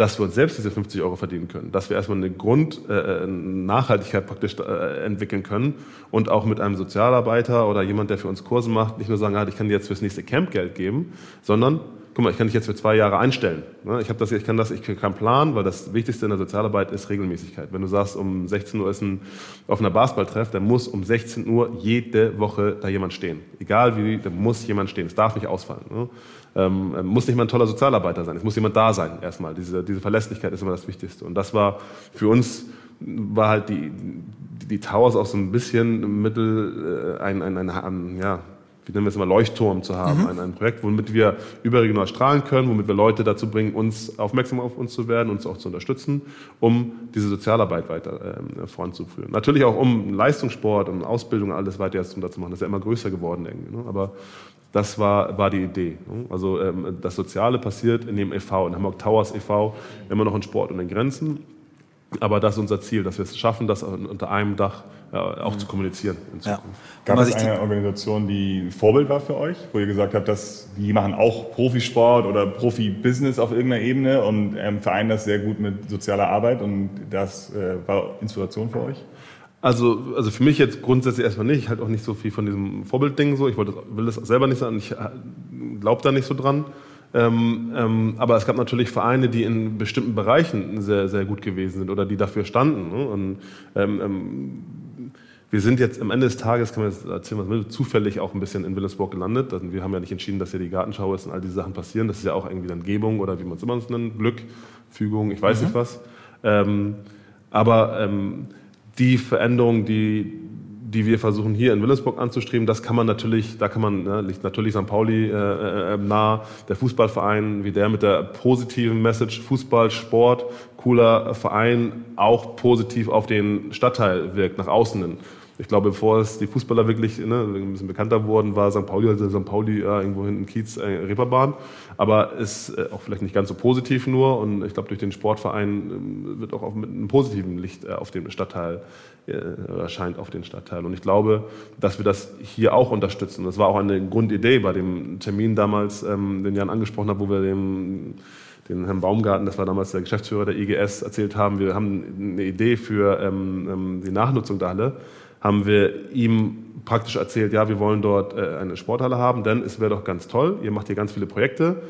dass wir uns selbst diese 50 Euro verdienen können, dass wir erstmal eine Grundnachhaltigkeit äh, praktisch äh, entwickeln können und auch mit einem Sozialarbeiter oder jemand, der für uns Kurse macht, nicht nur sagen, ah, ich kann dir jetzt fürs nächste Camp Geld geben, sondern guck mal, ich kann dich jetzt für zwei Jahre einstellen. Ne? Ich habe das, ich kann das, ich kann planen, weil das Wichtigste in der Sozialarbeit ist Regelmäßigkeit. Wenn du sagst, um 16 Uhr ist ein auf einer Basketballtreff, dann muss um 16 Uhr jede Woche da jemand stehen. Egal wie, da muss jemand stehen. Es darf nicht ausfallen. Ne? Ähm, ähm, muss nicht mal ein toller Sozialarbeiter sein, es muss jemand da sein erstmal. Diese, diese Verlässlichkeit ist immer das Wichtigste. Und das war für uns, war halt die, die Towers auch so ein bisschen Mittel, äh, ein, ein, ein, ein ja, wie nennen wir es immer, Leuchtturm zu haben. Mhm. Ein, ein, Projekt, womit wir überregional strahlen können, womit wir Leute dazu bringen, uns aufmerksam auf uns zu werden, uns auch zu unterstützen, um diese Sozialarbeit weiter äh, voranzuführen. Natürlich auch um Leistungssport und Ausbildung alles weiter zu machen. Das ist ja immer größer geworden irgendwie. Ne? Aber das war, war die Idee. Ne? Also ähm, das Soziale passiert in dem e.V., in Hamburg Towers e.V., immer noch in Sport und in Grenzen. Aber das ist unser Ziel, dass wir es schaffen, das unter einem Dach äh, auch mhm. zu kommunizieren in Zukunft. Ja. Gab es eine Organisation, die Vorbild war für euch, wo ihr gesagt habt, dass die machen auch Profisport oder Profibusiness auf irgendeiner Ebene und ähm, vereinen das sehr gut mit sozialer Arbeit und das äh, war Inspiration für euch? Also, also für mich jetzt grundsätzlich erstmal nicht. Ich halte auch nicht so viel von diesem Vorbildding so. Ich wollte, will das selber nicht sagen. Ich äh, glaube da nicht so dran. Ähm, ähm, aber es gab natürlich Vereine, die in bestimmten Bereichen sehr, sehr gut gewesen sind oder die dafür standen. Ne? Und, ähm, ähm wir sind jetzt am Ende des Tages, kann man jetzt erzählen, was will, zufällig auch ein bisschen in Wilhelmsburg gelandet. Also wir haben ja nicht entschieden, dass hier die Gartenschau ist und all diese Sachen passieren. Das ist ja auch irgendwie dann Gebung oder wie man es immer nennt, Glück, Fügung, ich weiß mhm. nicht was. Ähm, aber ähm, die Veränderung, die, die wir versuchen hier in Wilhelmsburg anzustreben, das kann man natürlich, da kann man, ne, liegt natürlich St. Pauli äh, äh, nah, der Fußballverein, wie der mit der positiven Message Fußball, Sport, cooler Verein, auch positiv auf den Stadtteil wirkt, nach außen hin. Ich glaube, bevor es die Fußballer wirklich ne, ein bisschen bekannter wurden, war St. Pauli, also St. Pauli ja, irgendwo hinten Kiez, äh, Reeperbahn. Aber ist äh, auch vielleicht nicht ganz so positiv nur. Und ich glaube, durch den Sportverein äh, wird auch mit einem positiven Licht äh, auf dem Stadtteil äh, erscheint auf den Stadtteil. Und ich glaube, dass wir das hier auch unterstützen. Das war auch eine Grundidee bei dem Termin damals, ähm, den Jan angesprochen hat, wo wir dem den Herrn Baumgarten, das war damals der Geschäftsführer der IGS, erzählt haben, wir haben eine Idee für ähm, ähm, die Nachnutzung der Halle, haben wir ihm praktisch erzählt, ja, wir wollen dort äh, eine Sporthalle haben, denn es wäre doch ganz toll, ihr macht hier ganz viele Projekte.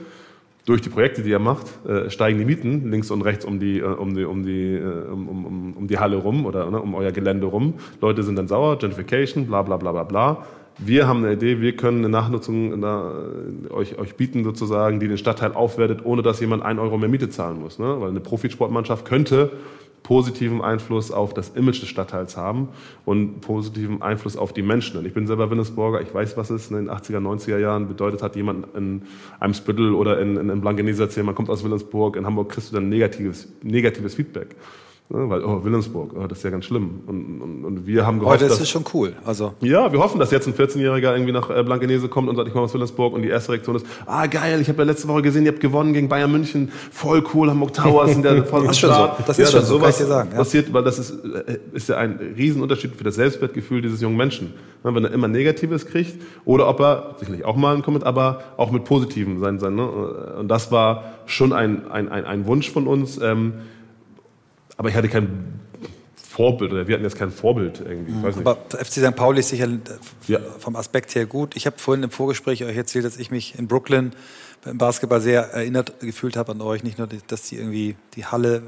Durch die Projekte, die ihr macht, äh, steigen die Mieten links und rechts um die, äh, um die, um die, um, um, um die Halle rum oder ne, um euer Gelände rum. Leute sind dann sauer, Gentrification, bla bla bla bla bla wir haben eine Idee, wir können eine Nachnutzung da, euch, euch bieten sozusagen, die den Stadtteil aufwertet, ohne dass jemand einen Euro mehr Miete zahlen muss. Ne? Weil eine Profisportmannschaft könnte positiven Einfluss auf das Image des Stadtteils haben und positiven Einfluss auf die Menschen. Und ich bin selber Willensburger, ich weiß, was es in den 80er, 90er Jahren bedeutet hat, jemand in einem Spüttel oder in, in, in Blankenese erzählen, man kommt aus Willensburg, in Hamburg kriegst du dann negatives, negatives Feedback. Ne, weil, oh, Wilhelmsburg, oh, das ist ja ganz schlimm. Und, und, und wir haben gehofft, Heute ist es schon cool. Also. Ja, wir hoffen, dass jetzt ein 14-Jähriger irgendwie nach äh, Blankenese kommt und sagt, ich komme aus Wilhelmsburg und die erste Reaktion ist, ah geil, ich habe ja letzte Woche gesehen, ihr habt gewonnen gegen Bayern München, voll cool, Hamburg Towers sind ja voll Das ist schon so. Das ist ja, schon so, kann ich dir sagen. Ja. Passiert, weil das ist, äh, ist ja ein Riesenunterschied für das Selbstwertgefühl dieses jungen Menschen. Ne, wenn er immer Negatives kriegt oder ob er, sicherlich auch mal kommt, aber auch mit Positiven sein, sein. Ne? Und das war schon ein, ein, ein, ein Wunsch von uns. Ähm, aber ich hatte kein Vorbild oder wir hatten jetzt kein Vorbild irgendwie. Mhm. Aber FC St. Pauli ist sicher ja. vom Aspekt her gut. Ich habe vorhin im Vorgespräch euch erzählt, dass ich mich in Brooklyn beim Basketball sehr erinnert gefühlt habe an euch. Nicht nur, dass die irgendwie die Halle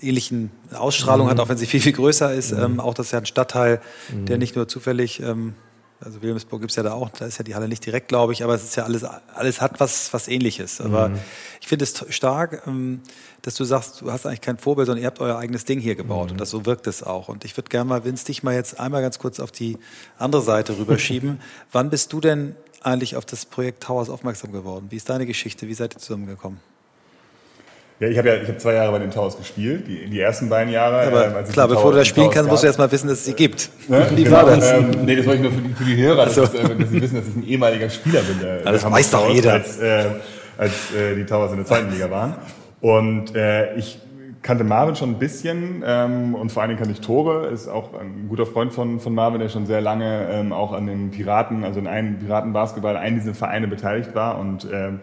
ähnlichen Ausstrahlung mhm. hat, auch wenn sie viel, viel größer ist. Mhm. Ähm, auch das ist ja ein Stadtteil, mhm. der nicht nur zufällig ähm, also Wilhelmsburg gibt es ja da auch, da ist ja die Halle nicht direkt, glaube ich, aber es ist ja alles, alles hat was, was ähnliches. Aber mhm. ich finde es stark, ähm, dass du sagst, du hast eigentlich kein Vorbild, sondern ihr habt euer eigenes Ding hier gebaut mhm. und das so wirkt es auch. Und ich würde gerne mal, Vince, dich mal jetzt einmal ganz kurz auf die andere Seite rüberschieben. Wann bist du denn eigentlich auf das Projekt Towers aufmerksam geworden? Wie ist deine Geschichte? Wie seid ihr zusammengekommen? Ja, ich habe ja ich hab zwei Jahre bei den Towers gespielt, die, die ersten beiden Jahre. Aber äh, klar, bevor Towers, du das spielen kannst, musst du erst mal wissen, dass es sie gibt. Ne? Wie genau, war das? Ähm, nee, das wollte ich nur für die, für die Hörer, dass, also. dass, sie wissen, dass ich ein ehemaliger Spieler bin. Äh, das weiß doch jeder. Als, äh, als äh, die Towers in der zweiten Liga waren. Und äh, ich kannte Marvin schon ein bisschen ähm, und vor allen Dingen kannte ich Tore, ist auch ein guter Freund von, von Marvin, der schon sehr lange ähm, auch an den Piraten, also in einem Piratenbasketball, einen dieser Vereine beteiligt war und ähm,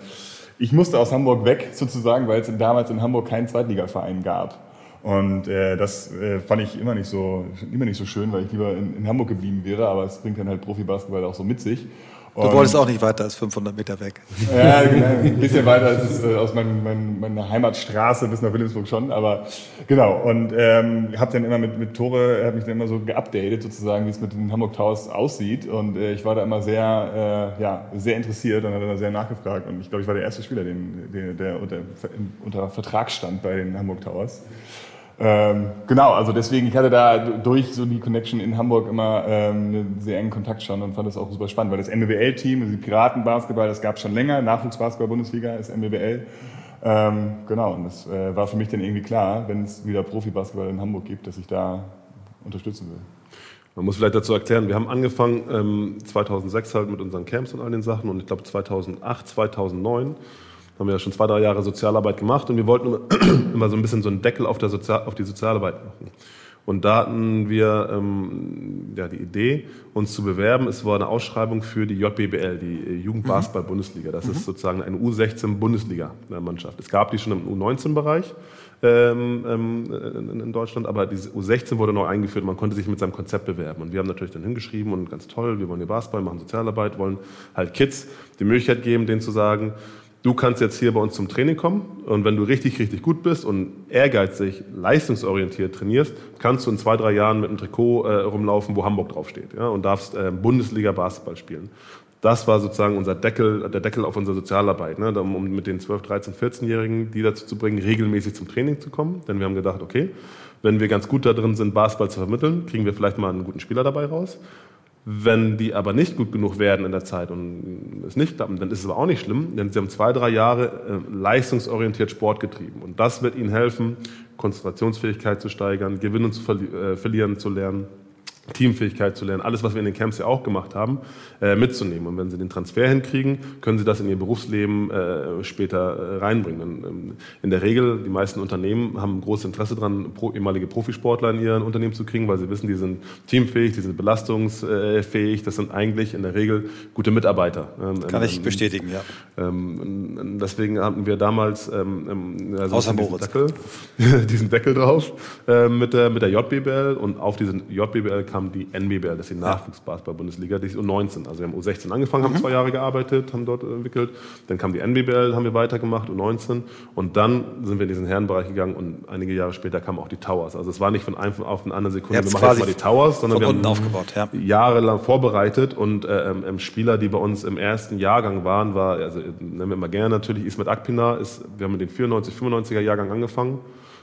ich musste aus Hamburg weg sozusagen, weil es damals in Hamburg keinen Zweitligaverein gab. Und äh, das äh, fand ich immer nicht so immer nicht so schön, weil ich lieber in, in Hamburg geblieben wäre. Aber es bringt dann halt Profibasketball auch so mit sich. Du und wolltest auch nicht weiter als 500 Meter weg. Ja, genau, ein bisschen weiter als es, äh, aus mein, mein, meiner Heimatstraße bis nach Wilhelmsburg schon, aber genau. Und ähm, habe dann immer mit, mit Tore, habe mich dann immer so geupdatet sozusagen, wie es mit den Hamburg Towers aussieht. Und äh, ich war da immer sehr, äh, ja, sehr interessiert und habe da sehr nachgefragt. Und ich glaube, ich war der erste Spieler, den, der, der unter, unter Vertrag stand bei den Hamburg Towers. Ähm, genau, also deswegen, ich hatte da durch so die Connection in Hamburg immer ähm, einen sehr engen Kontakt schon und fand das auch super spannend, weil das MBBL-Team, also die Piratenbasketball, das gab es schon länger, Nachwuchsbasketball-Bundesliga ist MBBL. Ähm, genau, und das äh, war für mich dann irgendwie klar, wenn es wieder Profibasketball in Hamburg gibt, dass ich da unterstützen will. Man muss vielleicht dazu erklären, wir haben angefangen ähm, 2006 halt mit unseren Camps und all den Sachen und ich glaube 2008, 2009 haben wir ja schon zwei, drei Jahre Sozialarbeit gemacht und wir wollten immer so ein bisschen so einen Deckel auf, der Sozial auf die Sozialarbeit machen. Und da hatten wir ähm, ja, die Idee, uns zu bewerben. Es war eine Ausschreibung für die JBBL, die Jugendbasketball-Bundesliga. Das mhm. ist sozusagen eine U16-Bundesliga-Mannschaft. Es gab die schon im U19-Bereich ähm, ähm, in Deutschland, aber die U16 wurde neu eingeführt. Man konnte sich mit seinem Konzept bewerben. Und wir haben natürlich dann hingeschrieben und ganz toll, wir wollen hier Basketball, machen Sozialarbeit, wollen halt Kids die Möglichkeit geben, denen zu sagen, du kannst jetzt hier bei uns zum Training kommen und wenn du richtig, richtig gut bist und ehrgeizig, leistungsorientiert trainierst, kannst du in zwei, drei Jahren mit einem Trikot äh, rumlaufen, wo Hamburg draufsteht ja, und darfst äh, Bundesliga Basketball spielen. Das war sozusagen unser Deckel, der Deckel auf unsere Sozialarbeit, ne, um mit den 12, 13, 14-Jährigen, die dazu zu bringen, regelmäßig zum Training zu kommen. Denn wir haben gedacht, okay, wenn wir ganz gut da drin sind, Basketball zu vermitteln, kriegen wir vielleicht mal einen guten Spieler dabei raus. Wenn die aber nicht gut genug werden in der Zeit und es nicht klappen, dann ist es aber auch nicht schlimm, denn sie haben zwei, drei Jahre äh, leistungsorientiert Sport getrieben. Und das wird ihnen helfen, Konzentrationsfähigkeit zu steigern, Gewinnen zu verli äh, verlieren zu lernen, Teamfähigkeit zu lernen, alles, was wir in den Camps ja auch gemacht haben, äh, mitzunehmen. Und wenn sie den Transfer hinkriegen, können sie das in ihr Berufsleben äh, später äh, reinbringen. Und, ähm, in der Regel, die meisten Unternehmen haben großes Interesse daran, pro, ehemalige Profisportler in ihren Unternehmen zu kriegen, weil sie wissen, die sind teamfähig, die sind belastungsfähig, das sind eigentlich in der Regel gute Mitarbeiter. Ähm, Kann ich ähm, bestätigen, ja. Ähm, deswegen hatten wir damals ähm, also Außer diesen, Deckel, diesen Deckel drauf äh, mit, der, mit der JBL und auf diesen JBL kam kam die NBBL, das ist die Nachwuchsbasketball-Bundesliga, die ist U19. Also wir haben U16 angefangen, haben mhm. zwei Jahre gearbeitet, haben dort entwickelt. Dann kam die NBBL, haben wir weitergemacht, U19. Und dann sind wir in diesen Herrenbereich gegangen und einige Jahre später kamen auch die Towers. Also es war nicht von einem auf eine andere Sekunde, wir machen jetzt mal die Towers, sondern wir haben aufgebaut, ja. jahrelang vorbereitet und äh, ähm, Spieler, die bei uns im ersten Jahrgang waren, war, also nennen wir mal gerne natürlich, Ismet Akpina, ist, wir haben mit dem 94, 95er Jahrgang angefangen.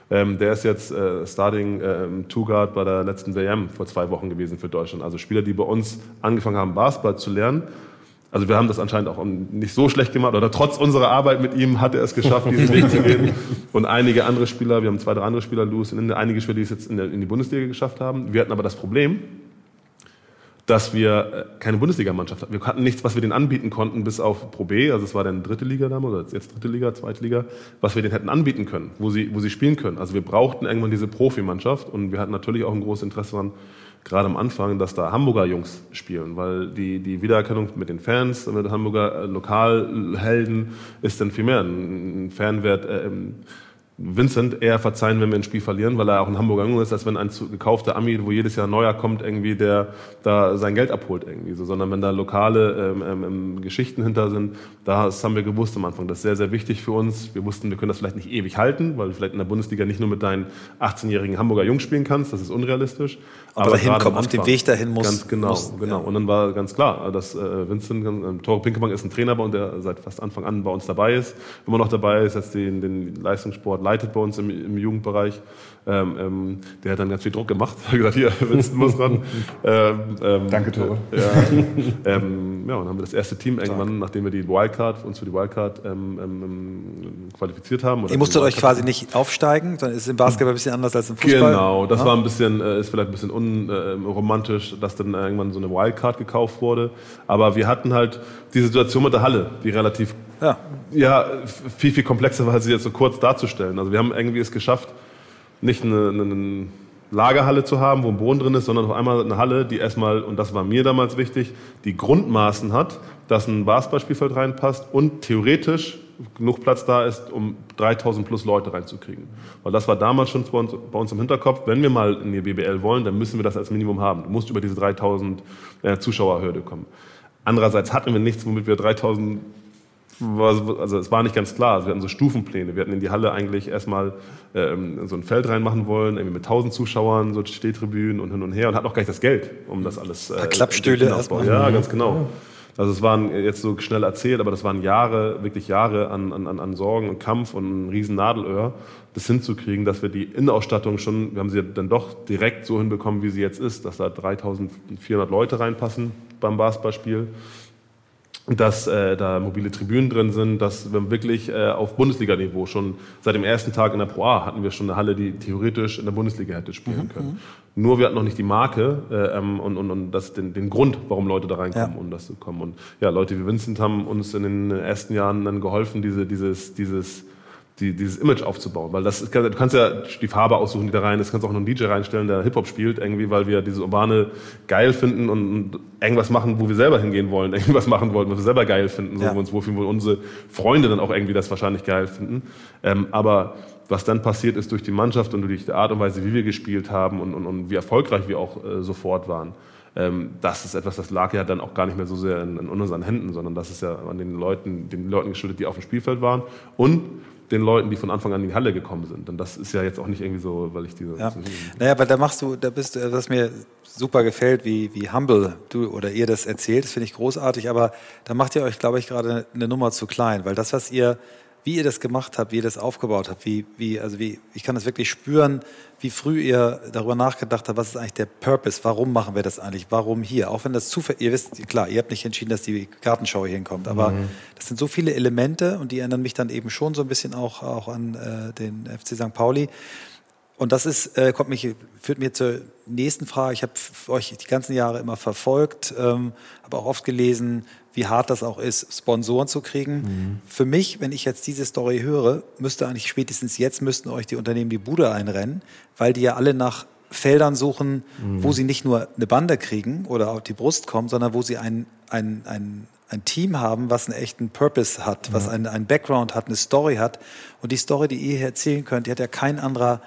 Ähm, der ist jetzt äh, Starting ähm, Two Guard bei der letzten WM vor zwei Wochen gewesen für Deutschland. Also Spieler, die bei uns angefangen haben, Basketball zu lernen. Also wir haben das anscheinend auch nicht so schlecht gemacht oder trotz unserer Arbeit mit ihm hat er es geschafft, diesen Weg zu gehen. Und einige andere Spieler, wir haben zwei, drei andere Spieler, Louis, einige Spieler, die es jetzt in, der, in die Bundesliga geschafft haben. Wir hatten aber das Problem, dass wir äh, keine Bundesligamannschaft hatten. Wir hatten nichts, was wir denen anbieten konnten, bis auf Pro B, also es war dann dritte Liga damals, oder jetzt dritte Liga, zweite Liga, was wir denen hätten anbieten können, wo sie, wo sie spielen können. Also wir brauchten irgendwann diese Profimannschaft und wir hatten natürlich auch ein großes Interesse daran, gerade am Anfang, dass da Hamburger Jungs spielen, weil die, die Wiedererkennung mit den Fans, mit Hamburger äh, Lokalhelden ist dann viel mehr. Ein Fanwert äh, Vincent eher verzeihen, wenn wir ein Spiel verlieren, weil er auch ein Hamburger Junge ist, als wenn ein gekaufter Ami, wo jedes Jahr neuer kommt, irgendwie, der da sein Geld abholt irgendwie so, sondern wenn da lokale ähm, ähm, ähm Geschichten hinter sind, das haben wir gewusst am Anfang. Das ist sehr, sehr wichtig für uns. Wir wussten, wir können das vielleicht nicht ewig halten, weil du vielleicht in der Bundesliga nicht nur mit deinen 18-jährigen Hamburger Jungs spielen kannst, das ist unrealistisch. Aber, aber dahin kommen, auf dem Weg dahin muss. Ganz genau, muss, genau. Ja. Und dann war ganz klar, dass äh, Vincent, äh, Tore Pinkemann ist ein Trainer bei uns, der seit fast Anfang an bei uns dabei ist, immer noch dabei ist, jetzt den, den Leistungssport leitet bei uns im, im Jugendbereich. Ähm, ähm, der hat dann ganz viel Druck gemacht. Er hat gesagt, hier, Winston muss ran. Ähm, ähm, Danke, Tore. Äh, ja, ähm, ja, und dann haben wir das erste Team irgendwann, Stark. nachdem wir die Wildcard, uns für die Wildcard ähm, qualifiziert haben. Ihr musstet euch quasi nicht aufsteigen, sondern ist im Basketball ein bisschen anders als im Fußball. Genau, das ja. war ein bisschen, äh, ist vielleicht ein bisschen unromantisch, dass dann irgendwann so eine Wildcard gekauft wurde. Aber wir hatten halt die Situation mit der Halle, die relativ ja. ja, viel, viel komplexer war, sie jetzt so kurz darzustellen. Also wir haben irgendwie es geschafft, nicht eine, eine Lagerhalle zu haben, wo ein Boden drin ist, sondern auf einmal eine Halle, die erstmal, und das war mir damals wichtig, die Grundmaßen hat, dass ein Basketballspielfeld reinpasst und theoretisch genug Platz da ist, um 3000 plus Leute reinzukriegen. Weil das war damals schon bei uns, bei uns im Hinterkopf, wenn wir mal in die BBL wollen, dann müssen wir das als Minimum haben. Du musst über diese 3000 äh, Zuschauerhürde kommen. Andererseits hatten wir nichts, womit wir 3000 also es war nicht ganz klar. Also wir hatten so Stufenpläne. Wir hatten in die Halle eigentlich erstmal ähm, so ein Feld reinmachen wollen, irgendwie mit 1000 Zuschauern, so Stehtribünen und hin und her und hatten auch gleich das Geld, um das alles. Äh, Klappstühle erstmal. Ja, ganz genau. Also es waren jetzt so schnell erzählt, aber das waren Jahre, wirklich Jahre an, an, an Sorgen und Kampf und ein riesen Nadelöhr, das hinzukriegen, dass wir die Innenausstattung schon, wir haben sie dann doch direkt so hinbekommen, wie sie jetzt ist, dass da 3400 Leute reinpassen beim Basketballspiel dass äh, da mobile Tribünen drin sind, dass wir wirklich äh, auf Bundesliga-Niveau schon seit dem ersten Tag in der Pro A hatten wir schon eine Halle, die theoretisch in der Bundesliga hätte spielen mhm. können. Mhm. Nur wir hatten noch nicht die Marke äh, ähm, und, und, und das, den, den Grund, warum Leute da reinkommen, ja. um das zu kommen. Und ja, Leute wie Vincent haben uns in den ersten Jahren dann geholfen, diese, dieses, dieses die, dieses Image aufzubauen. Weil das, du kannst ja die Farbe aussuchen, die da rein ist, kannst auch noch einen DJ reinstellen, der Hip-Hop spielt, irgendwie, weil wir diese Urbane geil finden und, irgendwas machen, wo wir selber hingehen wollen, irgendwas machen wollen, was wir selber geil finden, so, ja. wo wir uns wohlfühlen, wo unsere Freunde dann auch irgendwie das wahrscheinlich geil finden. Ähm, aber was dann passiert ist durch die Mannschaft und durch die Art und Weise, wie wir gespielt haben und, und, und wie erfolgreich wir auch äh, sofort waren, ähm, das ist etwas, das lag ja dann auch gar nicht mehr so sehr in, in unseren Händen, sondern das ist ja an den Leuten, den Leuten geschuldet, die auf dem Spielfeld waren und den Leuten, die von Anfang an in die Halle gekommen sind. Und das ist ja jetzt auch nicht irgendwie so, weil ich diese. Ja. Naja, aber da machst du, da bist du, was mir super gefällt, wie, wie humble du oder ihr das erzählt, das finde ich großartig, aber da macht ihr euch, glaube ich, gerade eine Nummer zu klein, weil das, was ihr wie ihr das gemacht habt, wie ihr das aufgebaut habt, wie, wie, also wie, ich kann das wirklich spüren, wie früh ihr darüber nachgedacht habt, was ist eigentlich der Purpose, warum machen wir das eigentlich, warum hier, auch wenn das zufällig, ihr wisst, klar, ihr habt nicht entschieden, dass die Gartenschau hier hinkommt, aber mhm. das sind so viele Elemente und die erinnern mich dann eben schon so ein bisschen auch, auch an äh, den FC St. Pauli. Und das ist, äh, kommt mich, führt mir zur nächsten Frage. Ich habe euch die ganzen Jahre immer verfolgt, ähm, habe auch oft gelesen, wie hart das auch ist, Sponsoren zu kriegen. Mhm. Für mich, wenn ich jetzt diese Story höre, müsste eigentlich spätestens jetzt müssten euch die Unternehmen die Bude einrennen, weil die ja alle nach Feldern suchen, mhm. wo sie nicht nur eine Bande kriegen oder auf die Brust kommen, sondern wo sie ein, ein, ein, ein Team haben, was einen echten Purpose hat, was einen, einen Background hat, eine Story hat. Und die Story, die ihr hier erzählen könnt, die hat ja kein anderer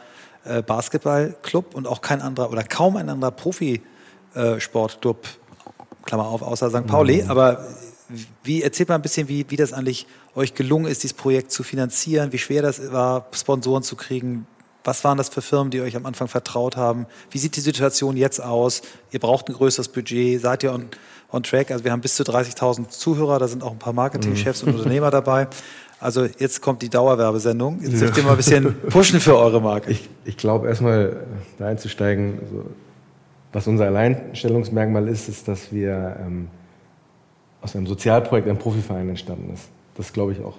äh, Basketballclub und auch kein anderer oder kaum ein anderer Profisportclub, Klammer auf, außer St. Pauli. Mhm. Aber wie erzählt mal ein bisschen, wie, wie das eigentlich euch gelungen ist, dieses Projekt zu finanzieren, wie schwer das war, Sponsoren zu kriegen. Was waren das für Firmen, die euch am Anfang vertraut haben? Wie sieht die Situation jetzt aus? Ihr braucht ein größeres Budget. Seid ihr on, on track? Also wir haben bis zu 30.000 Zuhörer. Da sind auch ein paar Marketingchefs mhm. und Unternehmer dabei. Also jetzt kommt die Dauerwerbesendung. Jetzt dürft ihr mal ein bisschen pushen für eure Marke. Ich, ich glaube, erstmal da einzusteigen, also, was unser Alleinstellungsmerkmal ist, ist, dass wir ähm, aus einem Sozialprojekt ein Profiverein entstanden ist. Das glaube ich auch,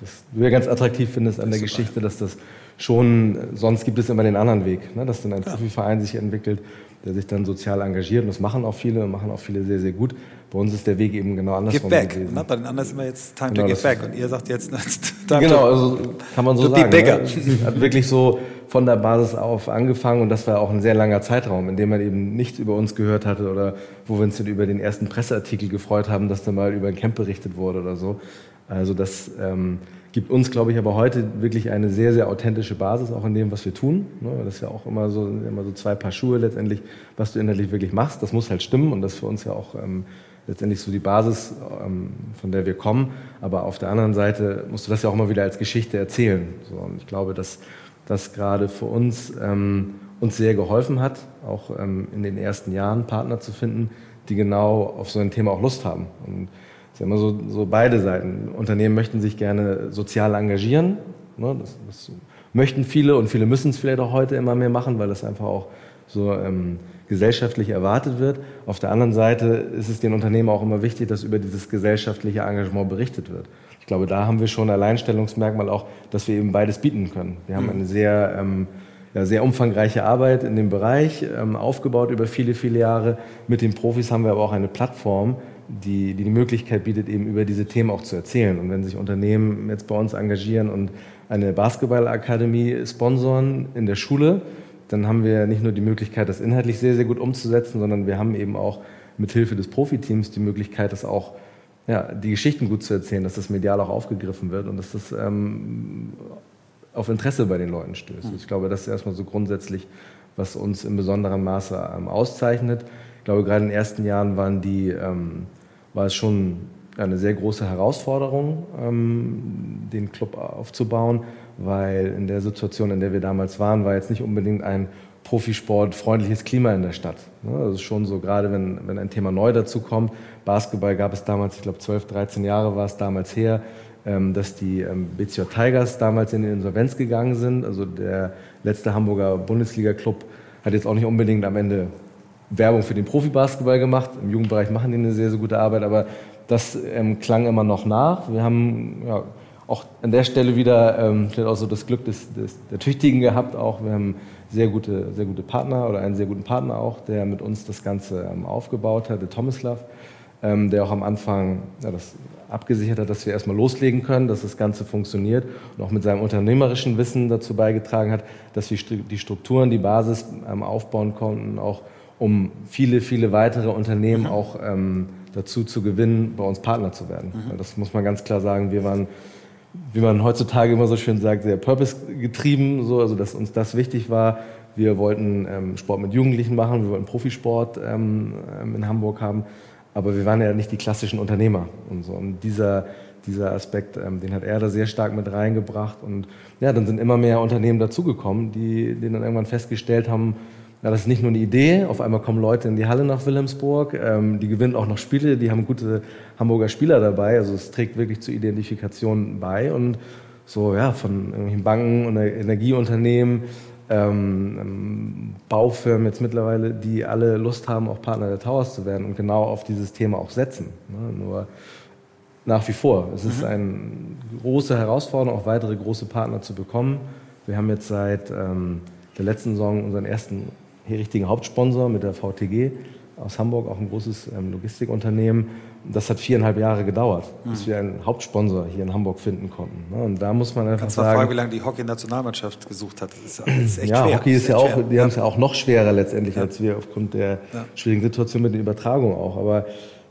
was du ja ganz attraktiv findest an der Geschichte, dass das schon, sonst gibt es immer den anderen Weg, ne? dass dann ein Profiverein sich entwickelt, der sich dann sozial engagiert. Und das machen auch viele, machen auch viele sehr, sehr gut. Bei uns ist der Weg eben genau andersrum give back, gewesen. Ne? Bei den anderen ist immer jetzt time genau, to give back. Und ihr sagt jetzt time Genau, also kann man so sagen. Ne? Hat wirklich so von der Basis auf angefangen und das war auch ein sehr langer Zeitraum, in dem man eben nichts über uns gehört hatte oder wo wir uns dann über den ersten Presseartikel gefreut haben, dass da mal über ein Camp berichtet wurde oder so. Also das ähm, gibt uns, glaube ich, aber heute wirklich eine sehr, sehr authentische Basis auch in dem, was wir tun. Ne? Das ist ja auch immer so, immer so zwei Paar Schuhe letztendlich, was du innerlich wirklich machst. Das muss halt stimmen und das ist für uns ja auch ähm, letztendlich so die Basis, ähm, von der wir kommen. Aber auf der anderen Seite musst du das ja auch immer wieder als Geschichte erzählen. So, und ich glaube, dass das gerade für uns ähm, uns sehr geholfen hat, auch ähm, in den ersten Jahren Partner zu finden, die genau auf so ein Thema auch Lust haben. Und es ist immer so, so beide Seiten. Unternehmen möchten sich gerne sozial engagieren. Ne? Das, das möchten viele und viele müssen es vielleicht auch heute immer mehr machen, weil das einfach auch so ähm, gesellschaftlich erwartet wird. Auf der anderen Seite ist es den Unternehmen auch immer wichtig, dass über dieses gesellschaftliche Engagement berichtet wird. Ich glaube, da haben wir schon ein Alleinstellungsmerkmal auch, dass wir eben beides bieten können. Wir haben mhm. eine sehr, ähm, ja, sehr umfangreiche Arbeit in dem Bereich, ähm, aufgebaut über viele, viele Jahre. Mit den Profis haben wir aber auch eine Plattform, die, die die Möglichkeit bietet, eben über diese Themen auch zu erzählen. Und wenn sich Unternehmen jetzt bei uns engagieren und eine Basketballakademie sponsoren in der Schule, dann haben wir nicht nur die Möglichkeit, das inhaltlich sehr, sehr gut umzusetzen, sondern wir haben eben auch mit Hilfe des Profiteams die Möglichkeit, das auch ja, die Geschichten gut zu erzählen, dass das medial auch aufgegriffen wird und dass das ähm, auf Interesse bei den Leuten stößt. Ich glaube, das ist erstmal so grundsätzlich, was uns in besonderem Maße ähm, auszeichnet. Ich glaube, gerade in den ersten Jahren waren die, ähm, war es schon eine sehr große Herausforderung, ähm, den Club aufzubauen weil in der Situation, in der wir damals waren, war jetzt nicht unbedingt ein Profisport freundliches Klima in der Stadt. Ne? Das ist schon so, gerade wenn, wenn ein Thema neu dazu kommt. Basketball gab es damals, ich glaube 12, 13 Jahre war es damals her, ähm, dass die ähm, BCJ Tigers damals in die Insolvenz gegangen sind. Also der letzte Hamburger Bundesliga-Club hat jetzt auch nicht unbedingt am Ende Werbung für den Profibasketball gemacht. Im Jugendbereich machen die eine sehr, sehr gute Arbeit, aber das ähm, klang immer noch nach. Wir haben ja, auch an der Stelle wieder ähm, auch so das Glück des, des, der Tüchtigen gehabt. Auch wir haben sehr gute, sehr gute Partner oder einen sehr guten Partner auch, der mit uns das Ganze ähm, aufgebaut hat, der Tomislav, ähm, der auch am Anfang ja, das abgesichert hat, dass wir erstmal loslegen können, dass das Ganze funktioniert und auch mit seinem unternehmerischen Wissen dazu beigetragen hat, dass wir die Strukturen, die Basis ähm, aufbauen konnten, auch um viele, viele weitere Unternehmen mhm. auch ähm, dazu zu gewinnen, bei uns Partner zu werden. Mhm. Das muss man ganz klar sagen. Wir waren wie man heutzutage immer so schön sagt, sehr purpose-getrieben, so, also dass uns das wichtig war. Wir wollten ähm, Sport mit Jugendlichen machen, wir wollten Profisport ähm, ähm, in Hamburg haben, aber wir waren ja nicht die klassischen Unternehmer und so. Und dieser, dieser Aspekt, ähm, den hat er da sehr stark mit reingebracht. Und ja, dann sind immer mehr Unternehmen dazugekommen, die, die dann irgendwann festgestellt haben, ja, das ist nicht nur eine Idee. Auf einmal kommen Leute in die Halle nach Wilhelmsburg. Ähm, die gewinnen auch noch Spiele. Die haben gute Hamburger Spieler dabei. Also es trägt wirklich zur Identifikation bei. Und so, ja, von irgendwelchen Banken und Energieunternehmen, ähm, Baufirmen jetzt mittlerweile, die alle Lust haben, auch Partner der Towers zu werden und genau auf dieses Thema auch setzen. Ne? Nur nach wie vor. Es ist mhm. eine große Herausforderung, auch weitere große Partner zu bekommen. Wir haben jetzt seit ähm, der letzten Saison unseren ersten richtigen Hauptsponsor mit der VTG aus Hamburg, auch ein großes ähm, Logistikunternehmen. Das hat viereinhalb Jahre gedauert, mhm. bis wir einen Hauptsponsor hier in Hamburg finden konnten. Ne? Und da muss man einfach Kannst sagen... fragen, wie lange die Hockey-Nationalmannschaft gesucht hat. Das ist, ist echt ja, schwer. Hockey ist ja auch, die haben es ja auch noch schwerer letztendlich ja. als wir aufgrund der ja. schwierigen Situation mit der Übertragung auch. Aber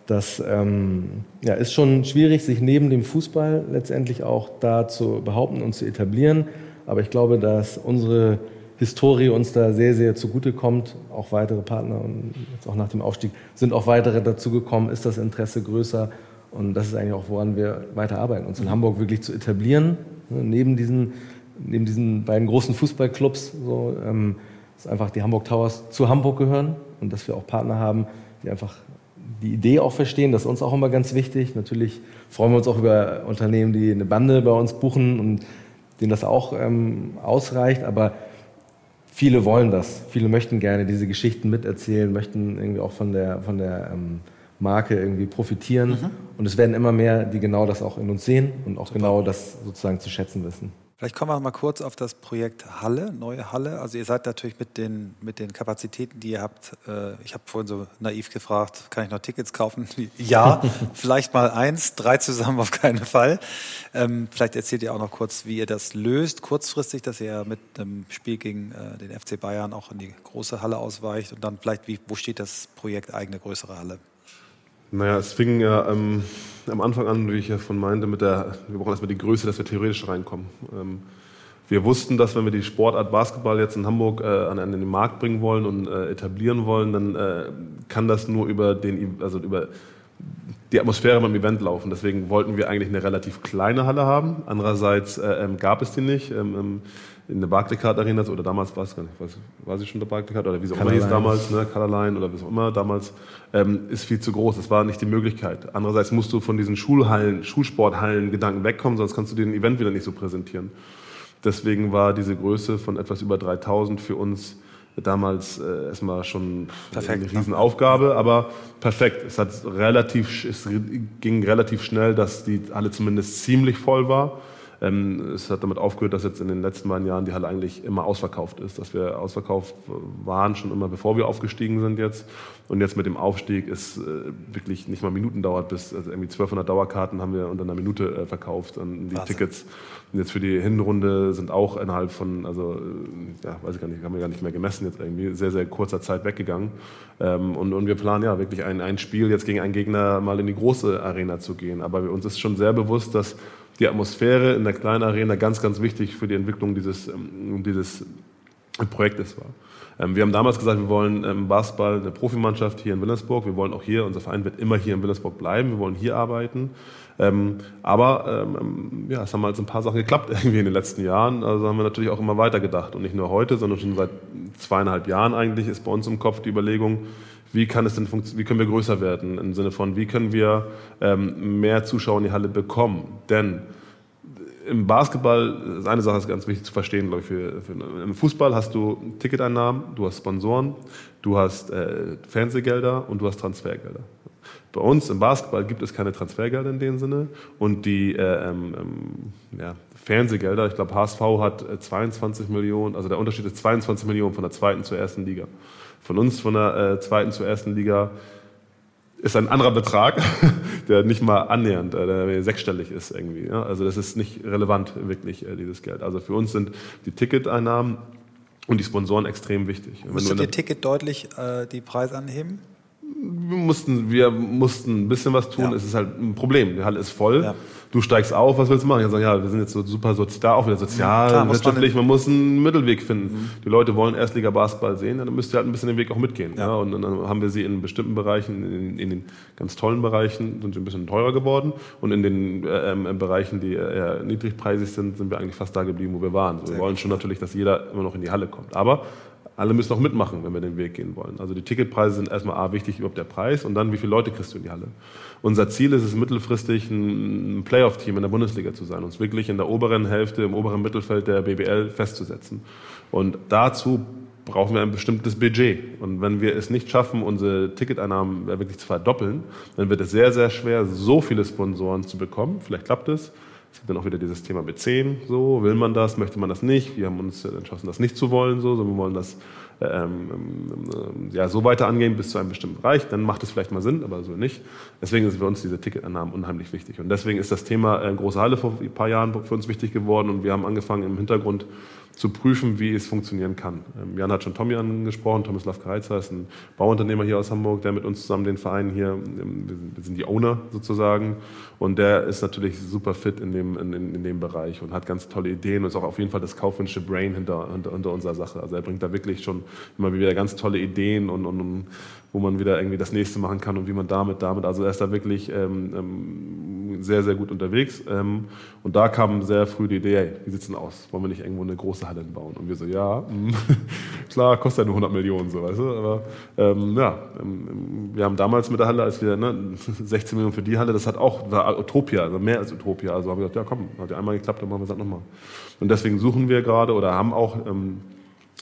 das ähm, ja, ist schon schwierig, sich neben dem Fußball letztendlich auch da zu behaupten und zu etablieren. Aber ich glaube, dass unsere Historie uns da sehr, sehr zugutekommt. Auch weitere Partner und jetzt auch nach dem Aufstieg sind auch weitere dazugekommen, ist das Interesse größer. Und das ist eigentlich auch, woran wir weiter arbeiten, uns in Hamburg wirklich zu etablieren. Ne, neben diesen, neben diesen beiden großen Fußballclubs, so, ähm, dass einfach die Hamburg Towers zu Hamburg gehören und dass wir auch Partner haben, die einfach die Idee auch verstehen. Das ist uns auch immer ganz wichtig. Natürlich freuen wir uns auch über Unternehmen, die eine Bande bei uns buchen und denen das auch ähm, ausreicht. Aber viele wollen das. Viele möchten gerne diese Geschichten miterzählen, möchten irgendwie auch von der, von der ähm, Marke irgendwie profitieren. Mhm. Und es werden immer mehr, die genau das auch in uns sehen und auch Super. genau das sozusagen zu schätzen wissen. Vielleicht kommen wir noch mal kurz auf das Projekt Halle, neue Halle. Also ihr seid natürlich mit den, mit den Kapazitäten, die ihr habt, äh, ich habe vorhin so naiv gefragt, kann ich noch Tickets kaufen? Ja, vielleicht mal eins, drei zusammen auf keinen Fall. Ähm, vielleicht erzählt ihr auch noch kurz, wie ihr das löst, kurzfristig, dass ihr mit einem Spiel gegen äh, den FC Bayern auch in die große Halle ausweicht und dann vielleicht, wie, wo steht das Projekt eigene größere Halle? Naja, es fing ja ähm, am Anfang an, wie ich ja von meinte, mit der, wir brauchen erstmal die Größe, dass wir theoretisch reinkommen. Ähm, wir wussten, dass wenn wir die Sportart Basketball jetzt in Hamburg äh, an, an, den Markt bringen wollen und äh, etablieren wollen, dann äh, kann das nur über, den, also über die Atmosphäre beim Event laufen. Deswegen wollten wir eigentlich eine relativ kleine Halle haben. Andererseits äh, ähm, gab es die nicht. Ähm, ähm in der Barclaycard Arena, oder damals war es gar nicht, war, war sie schon der Barclaycard oder wie es auch immer hieß damals, ne, Colorline oder wie es auch immer damals, ähm, ist viel zu groß. Das war nicht die Möglichkeit. Andererseits musst du von diesen Schulhallen, Schulsporthallen Gedanken wegkommen, sonst kannst du den Event wieder nicht so präsentieren. Deswegen war diese Größe von etwas über 3000 für uns damals äh, erstmal schon perfekt, eine Riesenaufgabe, ne? aber perfekt. Es hat relativ, es ging relativ schnell, dass die Halle zumindest ziemlich voll war. Ähm, es hat damit aufgehört, dass jetzt in den letzten beiden Jahren die Halle eigentlich immer ausverkauft ist, dass wir ausverkauft waren schon immer bevor wir aufgestiegen sind jetzt. Und jetzt mit dem Aufstieg ist äh, wirklich nicht mal Minuten dauert, bis also irgendwie 1200 Dauerkarten haben wir unter einer Minute äh, verkauft und die Wahnsinn. Tickets. Und jetzt für die Hinrunde sind auch innerhalb von, also äh, ja, weiß ich gar nicht, haben wir gar nicht mehr gemessen jetzt irgendwie, sehr, sehr kurzer Zeit weggegangen. Ähm, und, und wir planen ja wirklich ein, ein Spiel jetzt gegen einen Gegner mal in die große Arena zu gehen. Aber uns ist schon sehr bewusst, dass die Atmosphäre in der kleinen Arena ganz, ganz wichtig für die Entwicklung dieses, ähm, dieses Projektes war. Ähm, wir haben damals gesagt, wir wollen ähm, Basketball, eine Profimannschaft hier in Wilhelmsburg. Wir wollen auch hier, unser Verein wird immer hier in Wilhelmsburg bleiben. Wir wollen hier arbeiten. aber ja, es haben halt ein paar Sachen geklappt irgendwie in den letzten Jahren. Also haben wir natürlich auch immer weiter gedacht. Und nicht nur heute, sondern schon seit zweieinhalb Jahren eigentlich ist bei uns im Kopf die Überlegung, wie kann es denn wie können wir größer werden im Sinne von, wie können wir ähm, mehr Zuschauer in die Halle bekommen? Denn im Basketball ist eine Sache ist ganz wichtig zu verstehen, glaube ich. Für, für, Im Fußball hast du Ticketeinnahmen, du hast Sponsoren, du hast äh, Fernsehgelder und du hast Transfergelder. Bei uns im Basketball gibt es keine Transfergelder in dem Sinne und die äh, ähm, ähm ja, Fernsehgelder, ich glaube HSV hat 22 äh, Millionen, also der Unterschied ist 22 Millionen von der zweiten zur ersten Liga. Von uns, von der äh, zweiten zur ersten Liga, ist ein anderer Betrag, der nicht mal annähernd, äh, der sechsstellig ist irgendwie. Ja? Also das ist nicht relevant wirklich, äh, dieses Geld. Also für uns sind die Ticketeinnahmen und die Sponsoren extrem wichtig. Müsstet ihr Ticket deutlich äh, die Preise anheben? Wir mussten, wir mussten ein bisschen was tun. Ja. Es ist halt ein Problem. Die Halle ist voll. Ja du steigst auf, was willst du machen? Ich sage, ja, wir sind jetzt so super sozial, da auch wieder sozial, Klar, wirtschaftlich, man, muss einen Mittelweg finden. Mhm. Die Leute wollen Erstliga-Basketball sehen, dann müsst ihr halt ein bisschen den Weg auch mitgehen. Ja. ja. Und dann haben wir sie in bestimmten Bereichen, in, in den ganz tollen Bereichen, sind sie ein bisschen teurer geworden. Und in den äh, ähm, Bereichen, die eher niedrigpreisig sind, sind wir eigentlich fast da geblieben, wo wir waren. Also wir wollen schon natürlich, dass jeder immer noch in die Halle kommt. Aber alle müssen auch mitmachen, wenn wir den Weg gehen wollen. Also die Ticketpreise sind erstmal A, wichtig, überhaupt der Preis und dann, wie viele Leute kriegst du in die Halle. Unser Ziel ist es mittelfristig, ein Playoff-Team in der Bundesliga zu sein, uns wirklich in der oberen Hälfte, im oberen Mittelfeld der BBL festzusetzen. Und dazu brauchen wir ein bestimmtes Budget. Und wenn wir es nicht schaffen, unsere Ticketeinnahmen wirklich zu verdoppeln, dann wird es sehr, sehr schwer, so viele Sponsoren zu bekommen. Vielleicht klappt es, Es gibt dann auch wieder dieses Thema B10, so, will man das, möchte man das nicht? Wir haben uns entschlossen, das nicht zu wollen, so, sondern wir wollen das ähm, ähm, ja, so weiter angehen bis zu einem bestimmten Bereich, dann macht es vielleicht mal Sinn, aber so nicht. Deswegen ist für uns diese Ticketannahmen unheimlich wichtig. Und deswegen ist das Thema äh, große Halle vor ein paar Jahren für uns wichtig geworden und wir haben angefangen im Hintergrund zu prüfen, wie es funktionieren kann. Ähm, Jan hat schon Tommy angesprochen, Tomislav Kareizer ist ein Bauunternehmer hier aus Hamburg, der mit uns zusammen den Verein hier, ähm, wir sind die Owner sozusagen und der ist natürlich super fit in dem, in, in dem Bereich und hat ganz tolle Ideen und ist auch auf jeden Fall das kaufmännische Brain hinter, hinter, hinter unserer Sache. Also er bringt da wirklich schon immer wieder ganz tolle Ideen und, und, und wo man wieder irgendwie das nächste machen kann und wie man damit, damit. Also er ist da wirklich ähm, ähm, sehr, sehr gut unterwegs. Ähm, und da kam sehr früh die Idee, hey, wie sieht es denn aus? Wollen wir nicht irgendwo eine große Halle bauen? Und wir so, ja, mm, klar, kostet ja nur 100 Millionen, so, weißt du? Aber ähm, ja, ähm, wir haben damals mit der Halle, als wir ne, 16 Millionen für die Halle, das hat auch, war Utopia, also mehr als Utopia. Also haben wir gesagt, ja komm, hat ja einmal geklappt, dann machen wir es halt nochmal. Und deswegen suchen wir gerade oder haben auch ähm,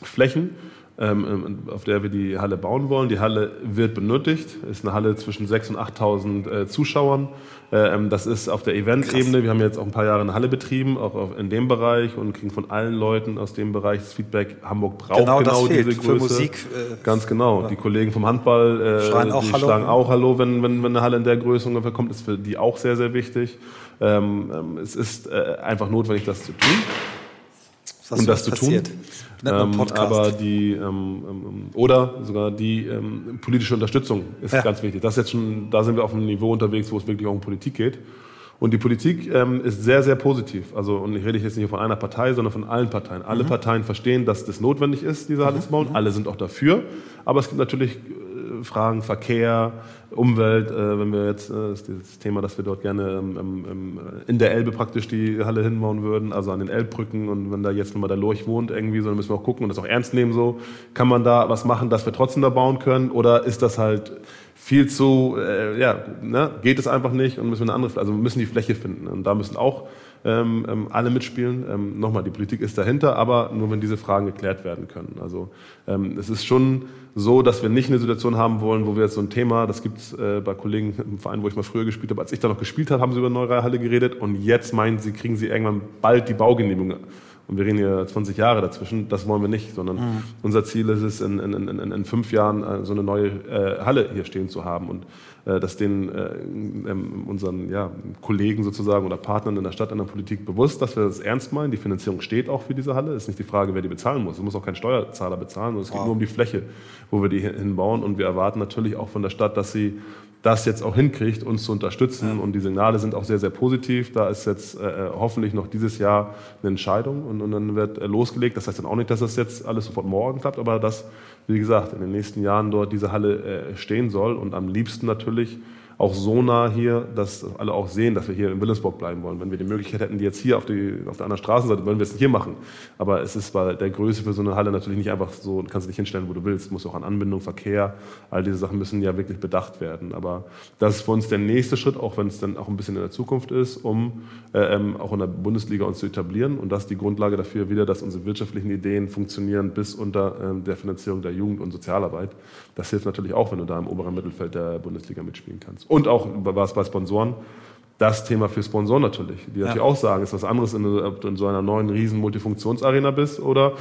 Flächen, ähm, ähm, auf der wir die Halle bauen wollen. Die Halle wird benötigt, ist eine Halle zwischen 6.000 und 8.000 äh, Zuschauern. Äh, ähm, das ist auf der Event-Ebene. Wir haben jetzt auch ein paar Jahre eine Halle betrieben, auch in dem Bereich und kriegen von allen Leuten aus dem Bereich das Feedback, Hamburg braucht genau, genau diese Größe. Für Musik, äh, Ganz genau. Ja. Die Kollegen vom Handball äh, Schreien auch Hallo. schlagen auch Hallo, wenn, wenn, wenn eine Halle in der Größe ungefähr kommt, ist für die auch sehr, sehr wichtig. Ähm, ähm es ist äh, einfach notwendig, das zu tun. Was um das zu passiert? tun. Ähm, aber die ähm, ähm, oder sogar die ähm, politische Unterstützung ist ja. ganz wichtig. Das jetzt schon, da sind wir auf einem Niveau unterwegs, wo es wirklich auch um Politik geht. Und die Politik ähm, ist sehr, sehr positiv. Also, und ich rede jetzt nicht von einer Partei, sondern von allen Parteien. Alle mhm. Parteien verstehen, dass das notwendig ist, diese Halle mhm. bauen. Mhm. Alle sind auch dafür. Aber es gibt natürlich Fragen, Verkehr, Umwelt, äh, wenn wir jetzt, äh, das Thema, dass wir dort gerne ähm, ähm, in der Elbe praktisch die Halle hinbauen würden, also an den Elbbrücken und wenn da jetzt nochmal der Lorch wohnt irgendwie, so, dann müssen wir auch gucken und das auch ernst nehmen so. Kann man da was machen, dass wir trotzdem da bauen können oder ist das halt viel zu, äh, ja, ne, geht es einfach nicht und müssen wir eine andere, also müssen die Fläche finden und da müssen auch ähm, ähm, alle mitspielen. Ähm, nochmal, die Politik ist dahinter, aber nur wenn diese Fragen geklärt werden können. Also ähm, es ist schon so, dass wir nicht eine Situation haben wollen, wo wir jetzt so ein Thema, das gibt es äh, bei Kollegen im Verein, wo ich mal früher gespielt habe, als ich da noch gespielt habe, haben sie über eine neue Halle geredet und jetzt meinen sie, kriegen sie irgendwann bald die Baugenehmigung. Und wir reden hier 20 Jahre dazwischen, das wollen wir nicht, sondern mhm. unser Ziel ist es, in, in, in, in fünf Jahren äh, so eine neue äh, Halle hier stehen zu haben. Und dass den äh, ähm, unseren ja, Kollegen sozusagen oder Partnern in der Stadt, in der Politik bewusst, dass wir das ernst meinen. Die Finanzierung steht auch für diese Halle. Es ist nicht die Frage, wer die bezahlen muss. Es muss auch kein Steuerzahler bezahlen, sondern es geht nur um die Fläche, wo wir die hinbauen. Und wir erwarten natürlich auch von der Stadt, dass sie das jetzt auch hinkriegt, uns zu unterstützen. Und die Signale sind auch sehr, sehr positiv. Da ist jetzt äh, äh, hoffentlich noch dieses Jahr eine Entscheidung und, und dann wird äh, losgelegt. Das heißt dann auch nicht, dass das jetzt alles sofort morgen klappt, aber dass, wie gesagt, in den nächsten Jahren dort diese Halle äh, stehen soll und am liebsten natürlich auch so nah hier, dass alle auch sehen, dass wir hier in Wilhelmsburg bleiben wollen. Wenn wir die Möglichkeit hätten, die jetzt hier auf, die, auf der anderen Straßenseite, würden wir es hier machen. Aber es ist bei der Größe für so eine Halle natürlich nicht einfach so, kannst du nicht hinstellen, wo du willst. Du musst auch an Anbindung, Verkehr, all diese Sachen müssen ja wirklich bedacht werden. Aber das ist für uns der nächste Schritt, auch wenn es dann auch ein bisschen in der Zukunft ist, um äh, ähm, auch in der Bundesliga uns zu etablieren. Und das ist die Grundlage dafür wieder, dass unsere wirtschaftlichen Ideen funktionieren bis unter äh, der Finanzierung der Jugend- und Sozialarbeit. Das hilft natürlich auch, wenn du da im oberen Mittelfeld der Bundesliga mitspielen kannst. Und auch was bei Sponsoren, das Thema für Sponsoren natürlich. Die natürlich ja. auch sagen, ist was anderes, ob du in so einer neuen riesen Multifunktionsarena bist oder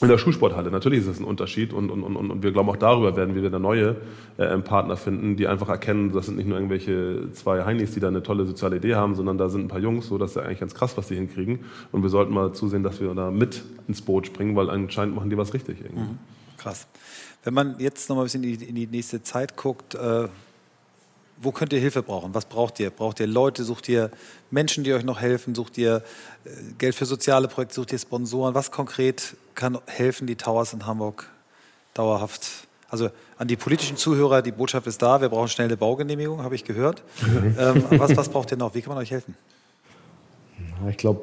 in der Schulsporthalle. Natürlich ist das ein Unterschied und, und, und, und wir glauben auch darüber werden wir wieder neue äh, Partner finden, die einfach erkennen, das sind nicht nur irgendwelche zwei Heinis, die da eine tolle soziale Idee haben, sondern da sind ein paar Jungs, so das ist ja eigentlich ganz krass, was die hinkriegen. Und wir sollten mal zusehen, dass wir da mit ins Boot springen, weil anscheinend machen die was richtig. Irgendwie. Mhm. Krass. Wenn man jetzt noch mal ein bisschen in die, in die nächste Zeit guckt, äh, wo könnt ihr Hilfe brauchen? Was braucht ihr? Braucht ihr Leute? Sucht ihr Menschen, die euch noch helfen? Sucht ihr äh, Geld für soziale Projekte? Sucht ihr Sponsoren? Was konkret kann helfen, die Towers in Hamburg dauerhaft? Also an die politischen Zuhörer, die Botschaft ist da, wir brauchen schnell eine Baugenehmigung, habe ich gehört. Ähm, was, was braucht ihr noch? Wie kann man euch helfen? Ich glaube,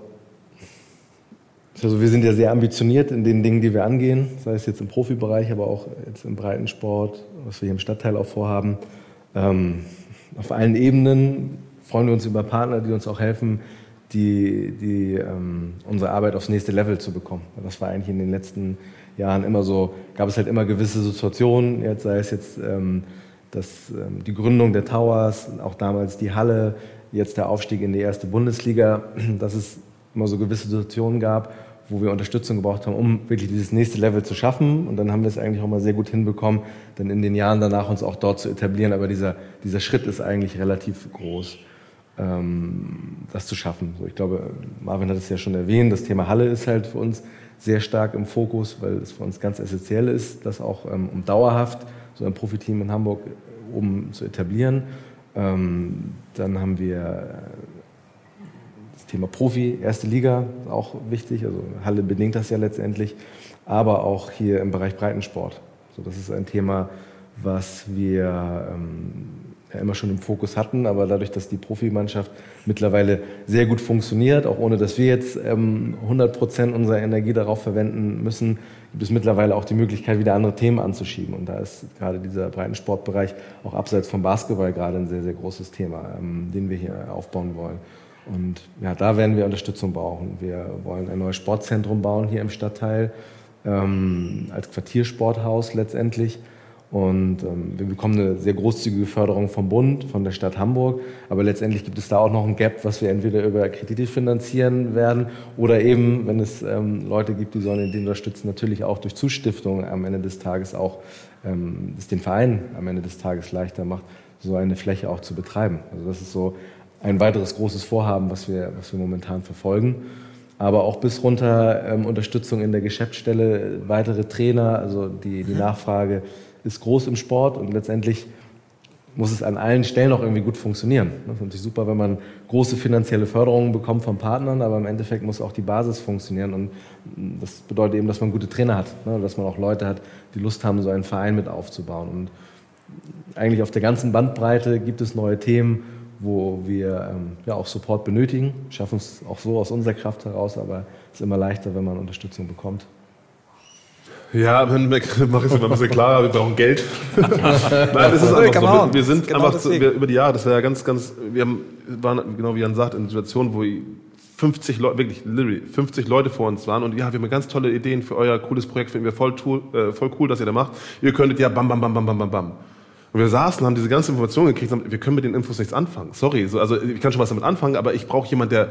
also wir sind ja sehr ambitioniert in den Dingen, die wir angehen, sei es jetzt im Profibereich, aber auch jetzt im Breitensport, was wir hier im Stadtteil auch vorhaben. Ähm, auf allen Ebenen freuen wir uns über Partner, die uns auch helfen, die, die, ähm, unsere Arbeit aufs nächste Level zu bekommen. Das war eigentlich in den letzten Jahren immer so, gab es halt immer gewisse Situationen, jetzt sei es jetzt ähm, das, ähm, die Gründung der Towers, auch damals die Halle, jetzt der Aufstieg in die erste Bundesliga, dass es immer so gewisse Situationen gab, wo wir Unterstützung gebraucht haben, um wirklich dieses nächste Level zu schaffen. Und dann haben wir es eigentlich auch mal sehr gut hinbekommen, dann in den Jahren danach uns auch dort zu etablieren. Aber dieser, dieser Schritt ist eigentlich relativ groß, ähm, das zu schaffen. So, ich glaube, Marvin hat es ja schon erwähnt, das Thema Halle ist halt für uns sehr stark im Fokus, weil es für uns ganz essentiell ist, das auch ähm, um dauerhaft so ein Profiteam in Hamburg um zu etablieren. Ähm, dann haben wir Thema Profi, erste Liga, auch wichtig. Also Halle bedingt das ja letztendlich, aber auch hier im Bereich Breitensport. So, das ist ein Thema, was wir ähm, ja immer schon im Fokus hatten, aber dadurch, dass die Profimannschaft mittlerweile sehr gut funktioniert, auch ohne dass wir jetzt ähm, 100 Prozent unserer Energie darauf verwenden müssen, gibt es mittlerweile auch die Möglichkeit, wieder andere Themen anzuschieben. Und da ist gerade dieser Breitensportbereich auch abseits vom Basketball gerade ein sehr, sehr großes Thema, ähm, den wir hier aufbauen wollen. Und ja, da werden wir Unterstützung brauchen. Wir wollen ein neues Sportzentrum bauen hier im Stadtteil, ähm, als Quartiersporthaus letztendlich. Und ähm, wir bekommen eine sehr großzügige Förderung vom Bund, von der Stadt Hamburg. Aber letztendlich gibt es da auch noch ein Gap, was wir entweder über Kredite finanzieren werden oder eben, wenn es ähm, Leute gibt, die sollen den unterstützen, natürlich auch durch Zustiftung am Ende des Tages auch, ähm, das den Verein am Ende des Tages leichter macht, so eine Fläche auch zu betreiben. Also das ist so ein weiteres großes Vorhaben, was wir, was wir momentan verfolgen. Aber auch bis runter ähm, Unterstützung in der Geschäftsstelle, weitere Trainer. Also die, die mhm. Nachfrage ist groß im Sport und letztendlich muss es an allen Stellen auch irgendwie gut funktionieren. Das ist natürlich super, wenn man große finanzielle Förderungen bekommt von Partnern, aber im Endeffekt muss auch die Basis funktionieren. Und das bedeutet eben, dass man gute Trainer hat, ne? dass man auch Leute hat, die Lust haben, so einen Verein mit aufzubauen. Und eigentlich auf der ganzen Bandbreite gibt es neue Themen wo wir ähm, ja auch Support benötigen. Schaffen es auch so aus unserer Kraft heraus, aber es ist immer leichter, wenn man Unterstützung bekommt. Ja, dann mache ich es mal ein bisschen klarer, wir brauchen Geld. Nein, das ist einfach so. Wir, wir sind genau einfach zu, wir, über die Jahre, das war ja ganz, ganz, wir haben, waren, genau wie Jan sagt, in Situationen, wo 50 Leute, wirklich literally 50 Leute vor uns waren und ja, wir haben ganz tolle Ideen für euer cooles Projekt, finden wir voll, äh, voll cool, dass ihr da macht. Ihr könntet ja bam, bam, bam, bam, bam, bam, bam. Und wir saßen, haben diese ganze Information gekriegt, wir können mit den Infos nichts anfangen. Sorry, so, also ich kann schon was damit anfangen, aber ich brauche jemand, der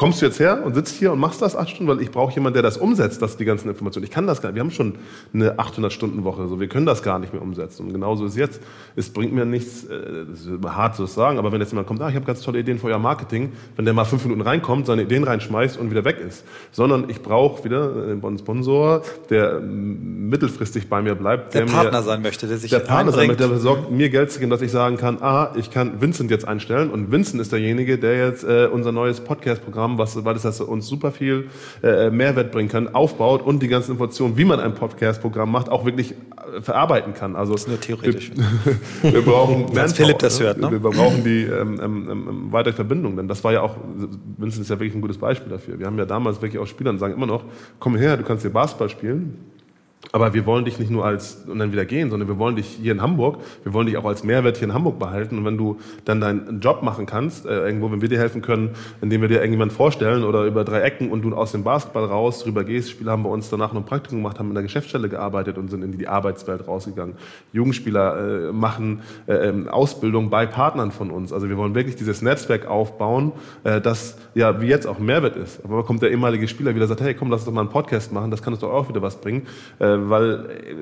kommst du jetzt her und sitzt hier und machst das acht Stunden, weil ich brauche jemanden, der das umsetzt, das die ganzen Informationen. Ich kann das gar nicht. Wir haben schon eine 800-Stunden-Woche, so wir können das gar nicht mehr umsetzen. Und genauso ist jetzt. Es bringt mir nichts, äh, das ist hart zu sagen, aber wenn jetzt jemand kommt, ah, ich habe ganz tolle Ideen für euer Marketing, wenn der mal fünf Minuten reinkommt, seine Ideen reinschmeißt und wieder weg ist, sondern ich brauche wieder einen Sponsor, der mittelfristig bei mir bleibt, der, der Partner mir, sein möchte, der sich der Partner sein möchte, der besorgt, mir Geld zu geben, dass ich sagen kann, ah, ich kann Vincent jetzt einstellen und Vincent ist derjenige, der jetzt äh, unser neues Podcast-Programm Programm, was, weil das uns super viel äh, Mehrwert bringen kann, aufbaut und die ganzen Informationen, wie man ein Podcast-Programm macht, auch wirklich äh, verarbeiten kann. Also das ist nur theoretisch. Wir, wir brauchen Manpower, Philipp das ne? hört, ne? Wir brauchen die ähm, ähm, ähm, weitere Verbindung, denn das war ja auch, Vincent ist ja wirklich ein gutes Beispiel dafür. Wir haben ja damals wirklich auch Spieler und sagen immer noch, komm her, du kannst hier Basketball spielen aber wir wollen dich nicht nur als und dann wieder gehen, sondern wir wollen dich hier in Hamburg, wir wollen dich auch als Mehrwert hier in Hamburg behalten. Und wenn du dann deinen Job machen kannst, äh, irgendwo, wenn wir dir helfen können, indem wir dir irgendjemand vorstellen oder über drei Ecken und du aus dem Basketball raus drüber gehst, Spieler haben bei uns danach noch ein Praktikum gemacht, haben in der Geschäftsstelle gearbeitet und sind in die Arbeitswelt rausgegangen. Jugendspieler äh, machen äh, ähm, Ausbildung bei Partnern von uns. Also wir wollen wirklich dieses Netzwerk aufbauen, äh, das ja wie jetzt auch Mehrwert ist. Aber kommt der ehemalige Spieler wieder sagt, hey, komm, lass uns doch mal einen Podcast machen, das kann uns doch auch wieder was bringen äh, weil äh,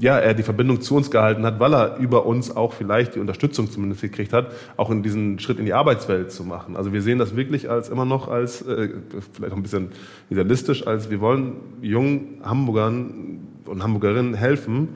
ja, er die Verbindung zu uns gehalten hat, weil er über uns auch vielleicht die Unterstützung zumindest gekriegt hat, auch in diesen Schritt in die Arbeitswelt zu machen. Also wir sehen das wirklich als immer noch als, äh, vielleicht auch ein bisschen idealistisch, als wir wollen jungen Hamburgern und Hamburgerinnen helfen,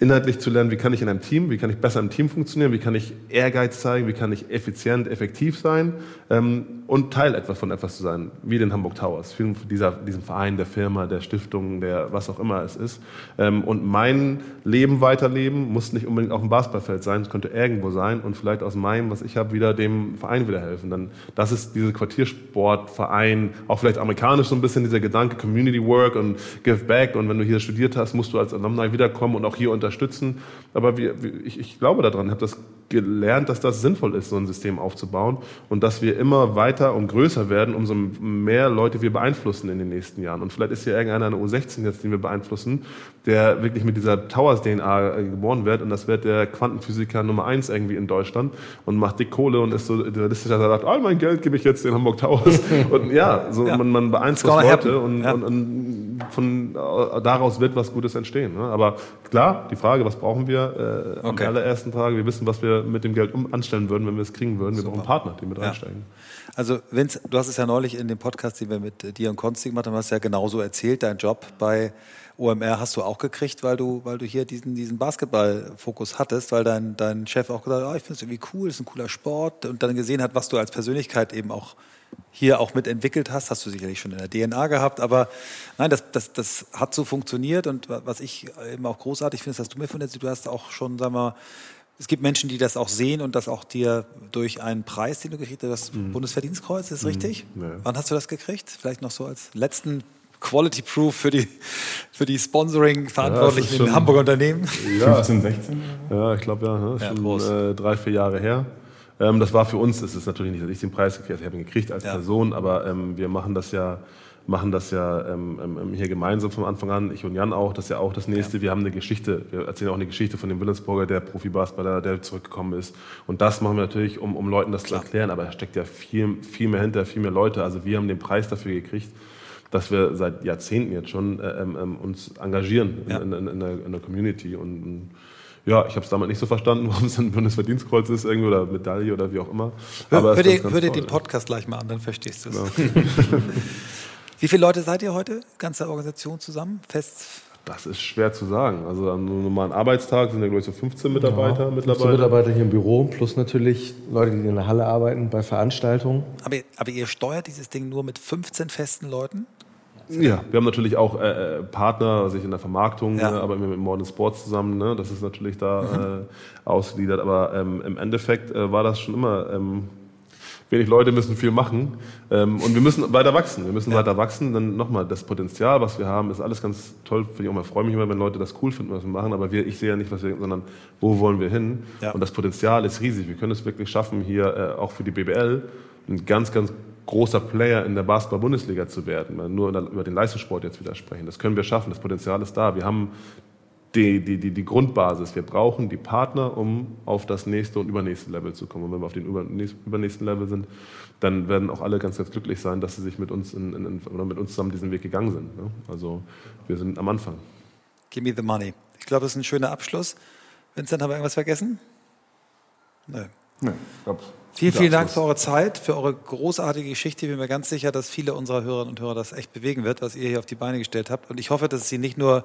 inhaltlich zu lernen, wie kann ich in einem Team, wie kann ich besser im Team funktionieren, wie kann ich Ehrgeiz zeigen, wie kann ich effizient, effektiv sein ähm, und Teil etwas von etwas zu sein, wie den Hamburg Towers, dieser, diesem Verein, der Firma, der Stiftung, der was auch immer es ist. Ähm, und mein Leben weiterleben muss nicht unbedingt auf dem Basketballfeld sein, es könnte irgendwo sein und vielleicht aus meinem, was ich habe, wieder dem Verein wieder helfen. Dann, das ist dieser Quartiersportverein, auch vielleicht amerikanisch so ein bisschen dieser Gedanke, Community Work und Give Back und wenn du hier studiert hast, musst du als Alumni wiederkommen und auch hier unter unterstützen. Aber wir, ich, ich glaube daran, ich habe das gelernt, dass das sinnvoll ist, so ein System aufzubauen und dass wir immer weiter und größer werden, umso mehr Leute wir beeinflussen in den nächsten Jahren. Und vielleicht ist hier irgendeiner eine U16 jetzt, den wir beeinflussen, der wirklich mit dieser Towers-DNA äh, geboren wird und das wird der Quantenphysiker Nummer eins irgendwie in Deutschland und macht dick Kohle und ist so idealistisch, dass er sagt, all mein Geld gebe ich jetzt den Hamburg Towers. und ja, so ja. Man, man beeinflusst Leute und, ja. und, und, von äh, daraus wird was Gutes entstehen. Ne? Aber klar, die Frage, was brauchen wir äh, okay. am allerersten Tag? Wir wissen, was wir mit dem Geld um, anstellen würden, wenn wir es kriegen würden. Wir Super. brauchen Partner, die mit ja. einsteigen. Also Vince, du hast es ja neulich in dem Podcast, den wir mit dir und Konsti gemacht haben, hast ja genauso erzählt, dein Job bei OMR hast du auch gekriegt, weil du, weil du hier diesen, diesen Basketball-Fokus hattest, weil dein, dein Chef auch gesagt hat, oh, ich finde es irgendwie cool, es ist ein cooler Sport und dann gesehen hat, was du als Persönlichkeit eben auch hier auch mitentwickelt hast, hast du sicherlich schon in der DNA gehabt, aber nein, das, das, das hat so funktioniert und was ich eben auch großartig finde, das hast du mir von erzählt, du hast auch schon, sagen wir mal, es gibt Menschen, die das auch sehen und das auch dir durch einen Preis, den du gekriegt hast, das mhm. Bundesverdienstkreuz, ist das mhm. richtig? Ja. Wann hast du das gekriegt? Vielleicht noch so als letzten Quality Proof für die, für die Sponsoring-Verantwortlichen ja, in Hamburger Unternehmen? Ja, 15, 16? Ja, ich glaube ja. Ne? ja schon äh, drei, vier Jahre her. Ähm, das war für uns, das ist natürlich nicht, dass ich den Preis gekriegt habe, ich habe ihn gekriegt als ja. Person, aber ähm, wir machen das ja machen das ja ähm, ähm, ähm, hier gemeinsam von Anfang an, ich und Jan auch, das ist ja auch das nächste. Ja. Wir haben eine Geschichte, wir erzählen auch eine Geschichte von dem Willensburger, der Profibasketballer, der zurückgekommen ist. Und das machen wir natürlich, um, um Leuten das Klar. zu erklären, aber da steckt ja viel, viel mehr hinter, viel mehr Leute. Also wir haben den Preis dafür gekriegt, dass wir seit Jahrzehnten jetzt schon äh, ähm, ähm uns engagieren in, ja. in, in, in, der, in der Community und ja, ich habe es damals nicht so verstanden, warum es ein Bundesverdienstkreuz ist irgendwie oder Medaille oder wie auch immer. Hör, hör dir, hör dir den Podcast gleich mal an, dann verstehst du es. Ja. Wie viele Leute seid ihr heute, ganze Organisation zusammen? Fest? Das ist schwer zu sagen. Also am normalen Arbeitstag sind ja, glaube ich, so 15 Mitarbeiter ja, mittlerweile. 15 Mitarbeiter hier im Büro, plus natürlich Leute, die in der Halle arbeiten, bei Veranstaltungen. Aber, aber ihr steuert dieses Ding nur mit 15 festen Leuten? Ja, wir haben natürlich auch äh, äh Partner, also ich in der Vermarktung, ja. äh, aber immer mit Modern Sports zusammen. Ne? Das ist natürlich da mhm. äh, ausgliedert. Aber ähm, im Endeffekt äh, war das schon immer ähm, wenig Leute müssen viel machen ähm, und wir müssen weiter wachsen. Wir müssen ja. weiter wachsen. Dann nochmal, das Potenzial, was wir haben, ist alles ganz toll. Ich, auch mal, freue mich immer, wenn Leute das cool finden, was wir machen. Aber wir, ich sehe ja nicht, was wir, sondern wo wollen wir hin? Ja. Und das Potenzial ist riesig. Wir können es wirklich schaffen, hier äh, auch für die BBL ein ganz, ganz großer Player in der Basketball-Bundesliga zu werden. Nur über den Leistungssport jetzt wieder sprechen. Das können wir schaffen. Das Potenzial ist da. Wir haben die, die, die, die Grundbasis. Wir brauchen die Partner, um auf das nächste und übernächste Level zu kommen. Und wenn wir auf den übernächsten Level sind, dann werden auch alle ganz, ganz glücklich sein, dass sie sich mit uns, in, in, oder mit uns zusammen diesen Weg gegangen sind. Ne? Also wir sind am Anfang. Give me the money. Ich glaube, das ist ein schöner Abschluss. Vincent, haben wir irgendwas vergessen? Nö. Nee, Vielen, vielen Dank für eure Zeit, für eure großartige Geschichte. Ich bin mir ganz sicher, dass viele unserer Hörerinnen und Hörer das echt bewegen wird, was ihr hier auf die Beine gestellt habt. Und ich hoffe, dass es sie nicht nur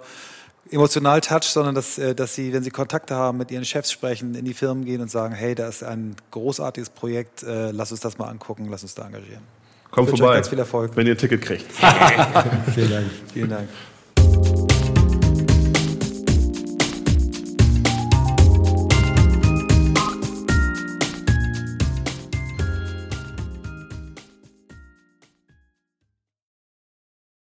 emotional toucht, sondern dass, äh, dass sie, wenn sie Kontakte haben, mit ihren Chefs sprechen, in die Firmen gehen und sagen, hey, da ist ein großartiges Projekt, äh, lass uns das mal angucken, lass uns da engagieren. Kommt vorbei, ganz viel Erfolg. wenn ihr ein Ticket kriegt. Vielen Dank. Vielen Dank.